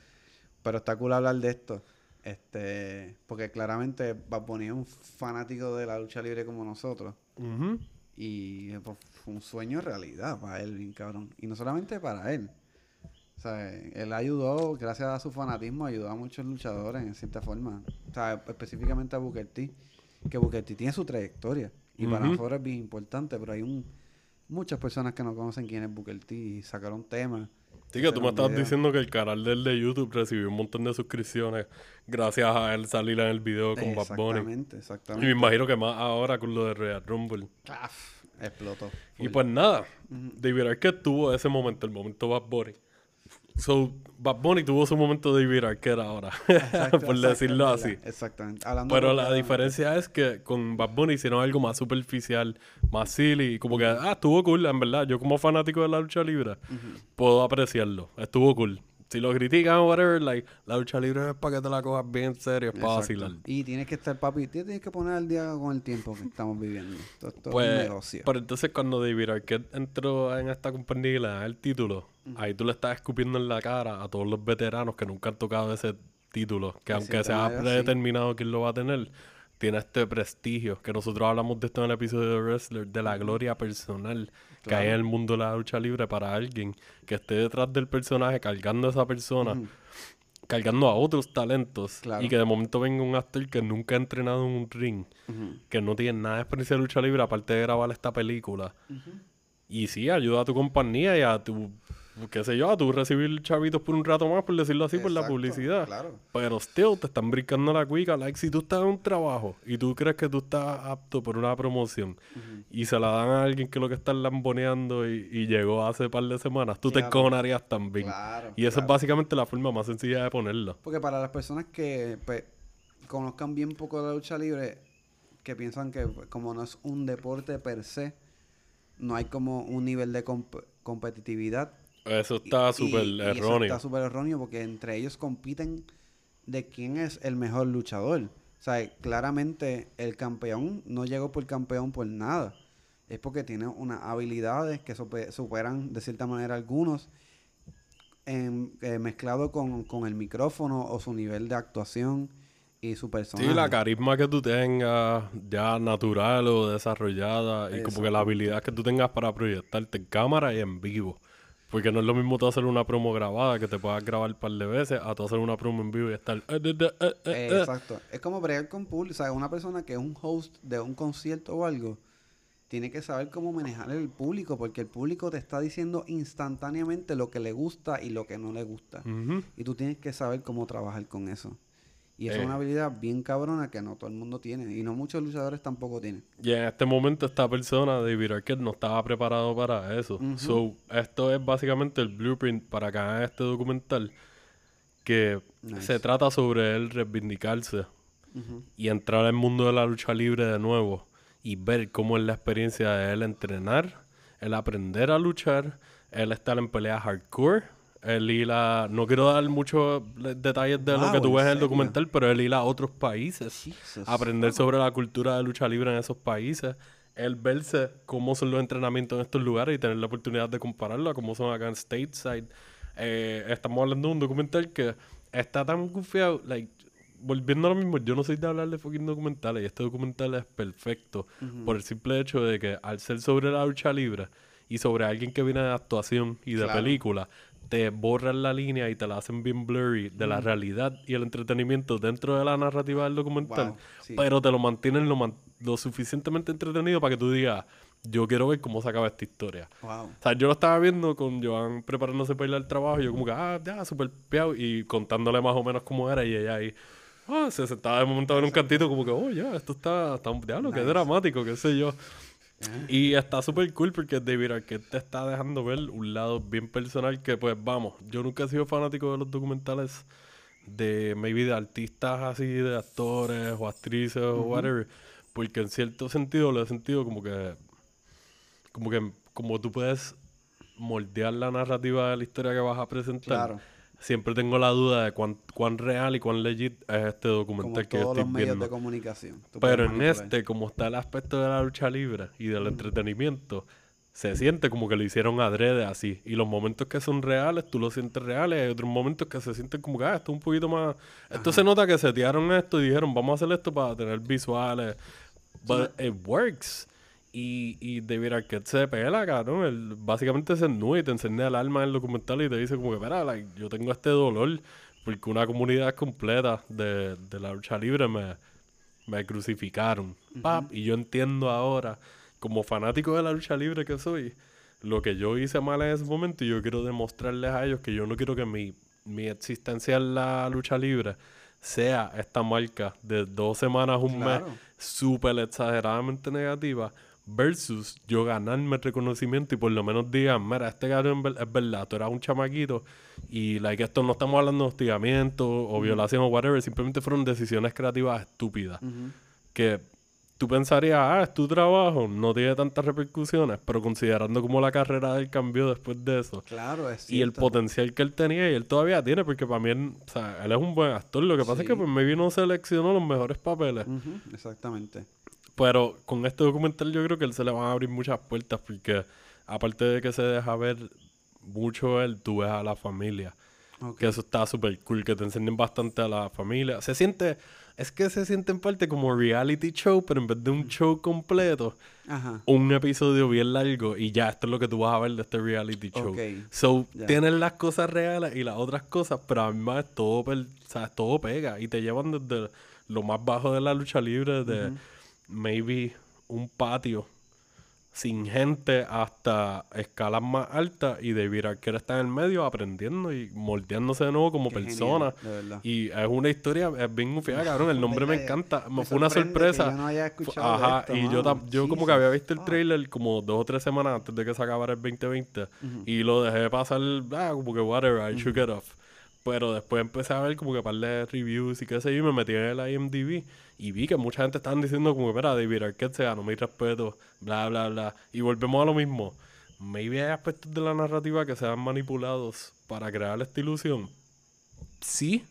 pero está cool hablar de esto. Este, porque claramente Bad Bunny es un fanático de la lucha libre como nosotros. Y pues, fue un sueño realidad para él, bien cabrón. Y no solamente para él. O sea, él ayudó, gracias a su fanatismo, ayudó a muchos luchadores en cierta forma. O sea, específicamente a Booker T. Que Booker T tiene su trayectoria. Y para nosotros es bien importante, pero hay un, muchas personas que no conocen quién es Booker T y sacaron temas. Sí, que tú me estabas diciendo que el canal del de YouTube recibió un montón de suscripciones gracias a él salir en el video con Bad Bunny. Exactamente, Y exactamente. me imagino que más ahora con lo de Royal Rumble. Claf, explotó. Y full. pues nada, David Arquette tuvo ese momento, el momento Bad Bunny. So, Bad Bunny tuvo su momento David Arquette ahora, Exacto, por decirlo así. Exactamente. Hablando Pero de- la diferencia es que con Bad Bunny hicieron algo más superficial, más silly, como que, ah, estuvo cool, en verdad. Yo como fanático de la lucha libre, puedo apreciarlo. Estuvo cool. Si lo critican o whatever, like, la lucha libre es para que te la cojas bien en serio, es para vacilar. Y tienes que estar, papi, tienes que poner al día con el tiempo que estamos viviendo. Esto, esto es un Pues, negocio. pero entonces cuando David Arquette entró en esta compañía y le dan el título, ahí tú le estás escupiendo en la cara a todos los veteranos que nunca han tocado ese título, que Que aunque siempre sea predeterminado quién lo va a tener, tiene este prestigio, que nosotros hablamos de esto en el episodio de Wrestler, de la gloria personal que hay en el mundo de la lucha libre para alguien que esté detrás del personaje cargando a esa persona. Cargando a otros talentos Claro. y que de momento venga un actor que nunca ha entrenado en un ring, que no tiene nada de experiencia de lucha libre aparte de grabar esta película. Y sí, ayuda a tu compañía y a tu, qué sé yo, a tu recibir chavitos por un rato más, por decirlo así, por la publicidad. claro. Pero still, te están brincando la cuica. Like, si tú estás en un trabajo y tú crees que tú estás apto por una promoción y se la dan a alguien que lo que está lamboneando y, y llegó hace par de semanas, tú te encojonarías también. Claro, y esa es básicamente la forma más sencilla de ponerlo. Porque para las personas que pues, conozcan bien poco de la lucha libre, que piensan que pues, como no es un deporte per se, no hay como un nivel de comp- competitividad. Eso está súper y eso erróneo. Está súper erróneo porque entre ellos compiten de quién es el mejor luchador. O sea, claramente el campeón no llegó por campeón por nada. Es porque tiene unas habilidades que supe- superan de cierta manera algunos en- eh, mezclado con, con el micrófono o su nivel de actuación y su personaje. Sí, la carisma que tú tengas, ya natural o desarrollada, y como que la habilidad que tú tengas para proyectarte en cámara y en vivo. Porque no es lo mismo tú hacer una promo grabada que te puedas grabar un par de veces a tú hacer una promo en vivo y estar. eh, eh, eh, exacto. Es como bregar con público. O sea, una persona que es un host de un concierto o algo, tiene que saber cómo manejar el público, porque el público te está diciendo instantáneamente lo que le gusta y lo que no le gusta. Y tú tienes que saber cómo trabajar con eso. Y eso Eh. es una habilidad bien cabrona que no todo el mundo tiene. Y no muchos luchadores tampoco tienen. Y en este momento esta persona, David Arquette, no estaba preparado para eso. So, esto es básicamente el blueprint para que hagan este documental que Nice. se trata sobre él reivindicarse y entrar al mundo de la lucha libre de nuevo y ver cómo es la experiencia de él entrenar, el aprender a luchar, él estar en peleas hardcore, él ir a... No quiero dar muchos le- detalles de lo que tú ¿en ves en el documental, pero él ir a otros países, Jesus. aprender sobre la cultura de lucha libre en esos países, él verse cómo son los entrenamientos en estos lugares y tener la oportunidad de compararlo a cómo son acá en Stateside. Eh, estamos hablando de un documental que está tan gufiado, like, volviendo a lo mismo, yo no soy de hablar de fucking documentales y este documental es perfecto por el simple hecho de que al ser sobre la lucha libre y sobre alguien que viene de actuación y de Claro. película, te borran la línea y te la hacen bien blurry de la realidad y el entretenimiento dentro de la narrativa del documental, Wow, sí. pero te lo mantienen lo, man- lo suficientemente entretenido para que tú digas, yo quiero ver cómo se acaba esta historia. Wow. O sea, yo lo estaba viendo con Joan preparándose para ir al trabajo y yo como que, ah, ya, súper peado y contándole más o menos cómo era y ella ahí, ah, se sentaba de momento en un cantito como que, oh, ya, esto está, está diablo, qué Nice. dramático, qué sé yo. Y está súper cool porque David Arquette te está dejando ver un lado bien personal que pues vamos, yo nunca he sido fanático de los documentales de maybe de artistas así, de actores o actrices o whatever, porque en cierto sentido lo he sentido como que como que como tú puedes moldear la narrativa de la historia que vas a presentar. Claro. Siempre tengo la duda de cuán, cuán real y cuán legit es este Como documental que yo todos estoy los medios viendo. de comunicación. Tú Pero en este, como está el aspecto de la lucha libre y del entretenimiento, se siente como que lo hicieron adrede así. Y los momentos que son reales, tú los sientes reales. Hay otros momentos que se sienten como que, ah, esto es un poquito más... Esto se nota que setearon esto y dijeron, vamos a hacer esto para tener visuales. But it works. Y, y David Arquette se pela, cabrón. Él básicamente se ennúa y te enciende el alma en el documental y te dice como que, espera, like, yo tengo este dolor porque una comunidad completa de, de la lucha libre me, me crucificaron. Pap, y yo entiendo ahora, como fanático de la lucha libre que soy, lo que yo hice mal en ese momento y yo quiero demostrarles a ellos que yo no quiero que mi, mi existencia en la lucha libre sea esta marca de dos semanas, un Claro. mes, súper exageradamente negativa, versus yo ganarme el reconocimiento y por lo menos digan, mira, este cabrón es ver- es verdad, tú eras un chamaquito y like, esto no estamos hablando de hostigamiento o violación o whatever, simplemente fueron decisiones creativas estúpidas que tú pensarías, ah, es tu trabajo, no tiene tantas repercusiones, pero considerando cómo la carrera del cambió después de eso Claro, es y el cierto. potencial que él tenía y él todavía tiene, porque para mí, él, o sea, él es un buen actor. Lo que pasa es que pues, maybe no seleccionó los mejores papeles. Exactamente. Pero con este documental yo creo que él se le van a abrir muchas puertas porque aparte de que se deja ver mucho él, tú ves a la familia. Que eso está súper cool, que te enseñen bastante a la familia. Se siente, es que se siente en parte como reality show, pero en vez de un show completo, Ajá. un episodio bien largo y ya, esto es lo que tú vas a ver de este reality show. Ok. So, Ya. tienen las cosas reales y las otras cosas, pero a mí más todo, o sea, todo pega y te llevan desde lo más bajo de la lucha libre, de maybe un patio sin gente hasta escalas más altas y David Arquette está en el medio aprendiendo y moldeándose de nuevo como Qué persona. genial, de verdad. Y es una historia, es bien confiada, cabrón. El nombre me encanta. Me fue una sorpresa. yo no haya Fu- escuchado de Ajá, esto, y yo, yo como que había visto el fuck. trailer como dos o tres semanas antes de que se acabara el 2020 y lo dejé pasar, ah, como que whatever, I shook it off. Pero después empecé a ver como que par de reviews y qué sé yo, y me metí en el IMDb y vi que mucha gente estaban diciendo como que, mira, David Arquette se ganó mi respeto, bla, bla, bla. Y volvemos a lo mismo. Maybe hay aspectos de la narrativa que sean manipulados para crear esta ilusión. Sí.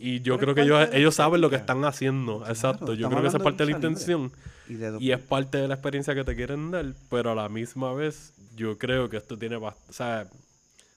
Y yo Pero creo que ellos, ellos saben lo que están haciendo. Exacto. Yo creo que esa es parte de la intención. Y, de Y es parte de la experiencia que te quieren dar, pero a la misma vez yo creo que esto tiene bastante... O sea,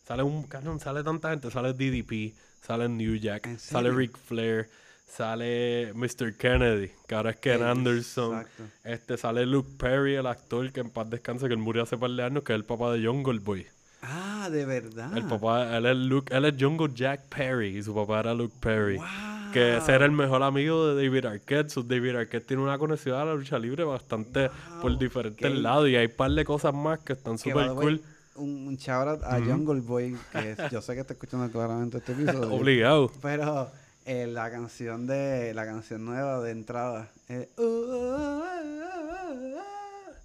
sale un... cabrón, sale tanta gente, sale DDP, sale New Jack, ¿En sale? Ric Flair, sale Mr. Kennedy, que ahora es Ken Anderson. exacto. Este sale Luke Perry, el actor que en paz descanse, que él murió hace par de años, que es el papá de Jungle Boy. Ah, de verdad. El papá, él es Luke, él es Jungle Jack Perry y su papá era Luke Perry. Wow. Que ese era el mejor amigo de David Arquette. So, David Arquette tiene una conexión a la lucha libre bastante por diferentes ok. lados. Y hay un par de cosas más que están súper cool. Un, un shout out a Jungle Boy, que es- yo sé que está escuchando claramente este episodio. Obligado. Pero eh, la canción de la canción nueva de entrada. eh, uh, uh, uh, uh, uh,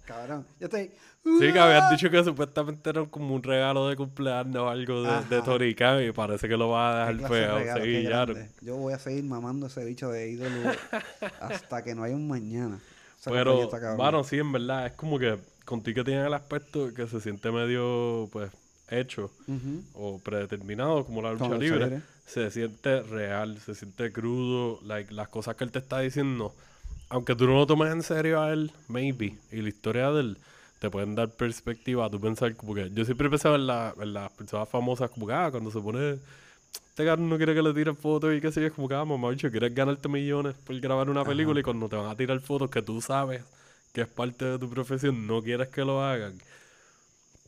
cabrón, yo estoy. Sí, que habían dicho que supuestamente era como un regalo de cumpleaños o algo de, de Khan y parece que lo va a dejar feo. grande. Yo voy a seguir mamando ese bicho de ídolo hasta que no haya un mañana. Pero, bueno, sí, en verdad, es como que contigo que tiene el aspecto que se siente medio, pues, hecho o predeterminado, como la lucha Como lucha libre, se siente real, se siente crudo, like, las cosas que él te está diciendo, aunque tú no lo tomes en serio a él, maybe, y la historia de él, te pueden dar perspectiva tú pensar como que, yo siempre pensaba en, la- en las personas famosas como que, ah, cuando se pone, este cabrón no quiere que le tiren fotos y qué sé yo, es como que, ah, mamá, bicho, quieres ganarte millones por grabar una película y cuando te van a tirar fotos que tú sabes que es parte de tu profesión, no quieres que lo hagan.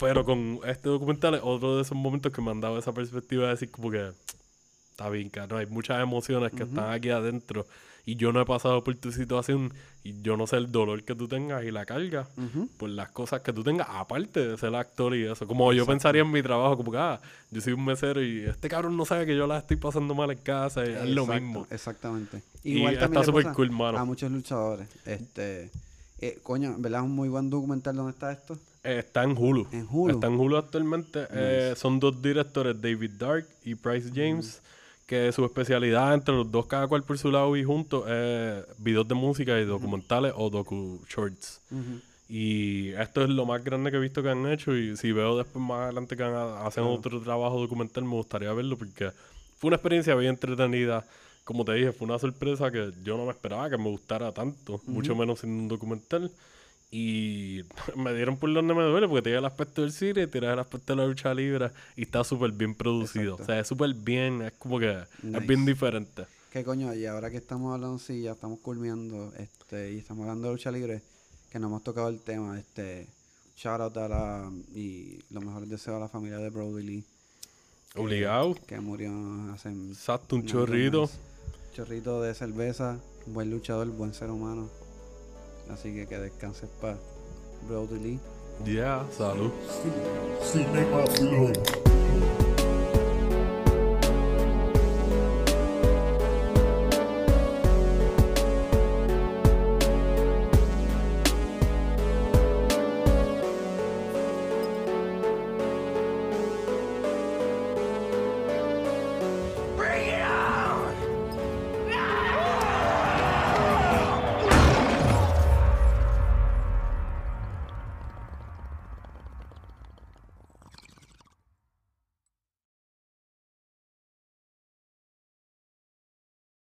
Pero con este documental es otro de esos momentos que me han dado esa perspectiva de decir como que está bien, no hay muchas emociones que están aquí adentro y yo no he pasado por tu situación y yo no sé el dolor que tú tengas y la carga por las cosas que tú tengas, aparte de ser actor y eso. Como yo pensaría en mi trabajo, como que, ah, yo soy un mesero y este cabrón no sabe que yo la estoy pasando mal en casa y es lo mismo. Exactamente. Y Igual está también súper cool, mano. A muchos luchadores. Este, eh, coño, ¿verdad? Es un muy buen documental. ¿Dónde está esto? Eh, está en Hulu. En Hulu. Está en Hulu actualmente. Eh, son dos directores, David Dark y Bryce James, que su especialidad entre los dos, cada cual por su lado y juntos, es videos de música y documentales o docu-shorts. Ujú. Y esto es lo más grande que he visto que han hecho. Y si veo después más adelante que han- hacen otro trabajo documental, me gustaría verlo porque fue una experiencia bien entretenida. Como te dije, fue una sorpresa que yo no me esperaba que me gustara tanto, mucho menos siendo un documental. Y me dieron por donde me duele porque tiene el aspecto del cine, tiene el aspecto de la lucha libre y está súper bien producido. Exacto. O sea, es súper bien, es como que Nice. es bien diferente. ¿Qué coño? Y ahora que estamos hablando, sí, ya estamos culminando, este, y estamos hablando de lucha libre, que no hemos tocado el tema, este, shout out a la, y los mejores deseos a la familia de Brody Lee, Obligado. que murió hace Exacto, un chorrito. chorrito de cerveza, Buen luchador, buen ser humano. Así que que descanses paz. Brody Lee. Yeah, salud.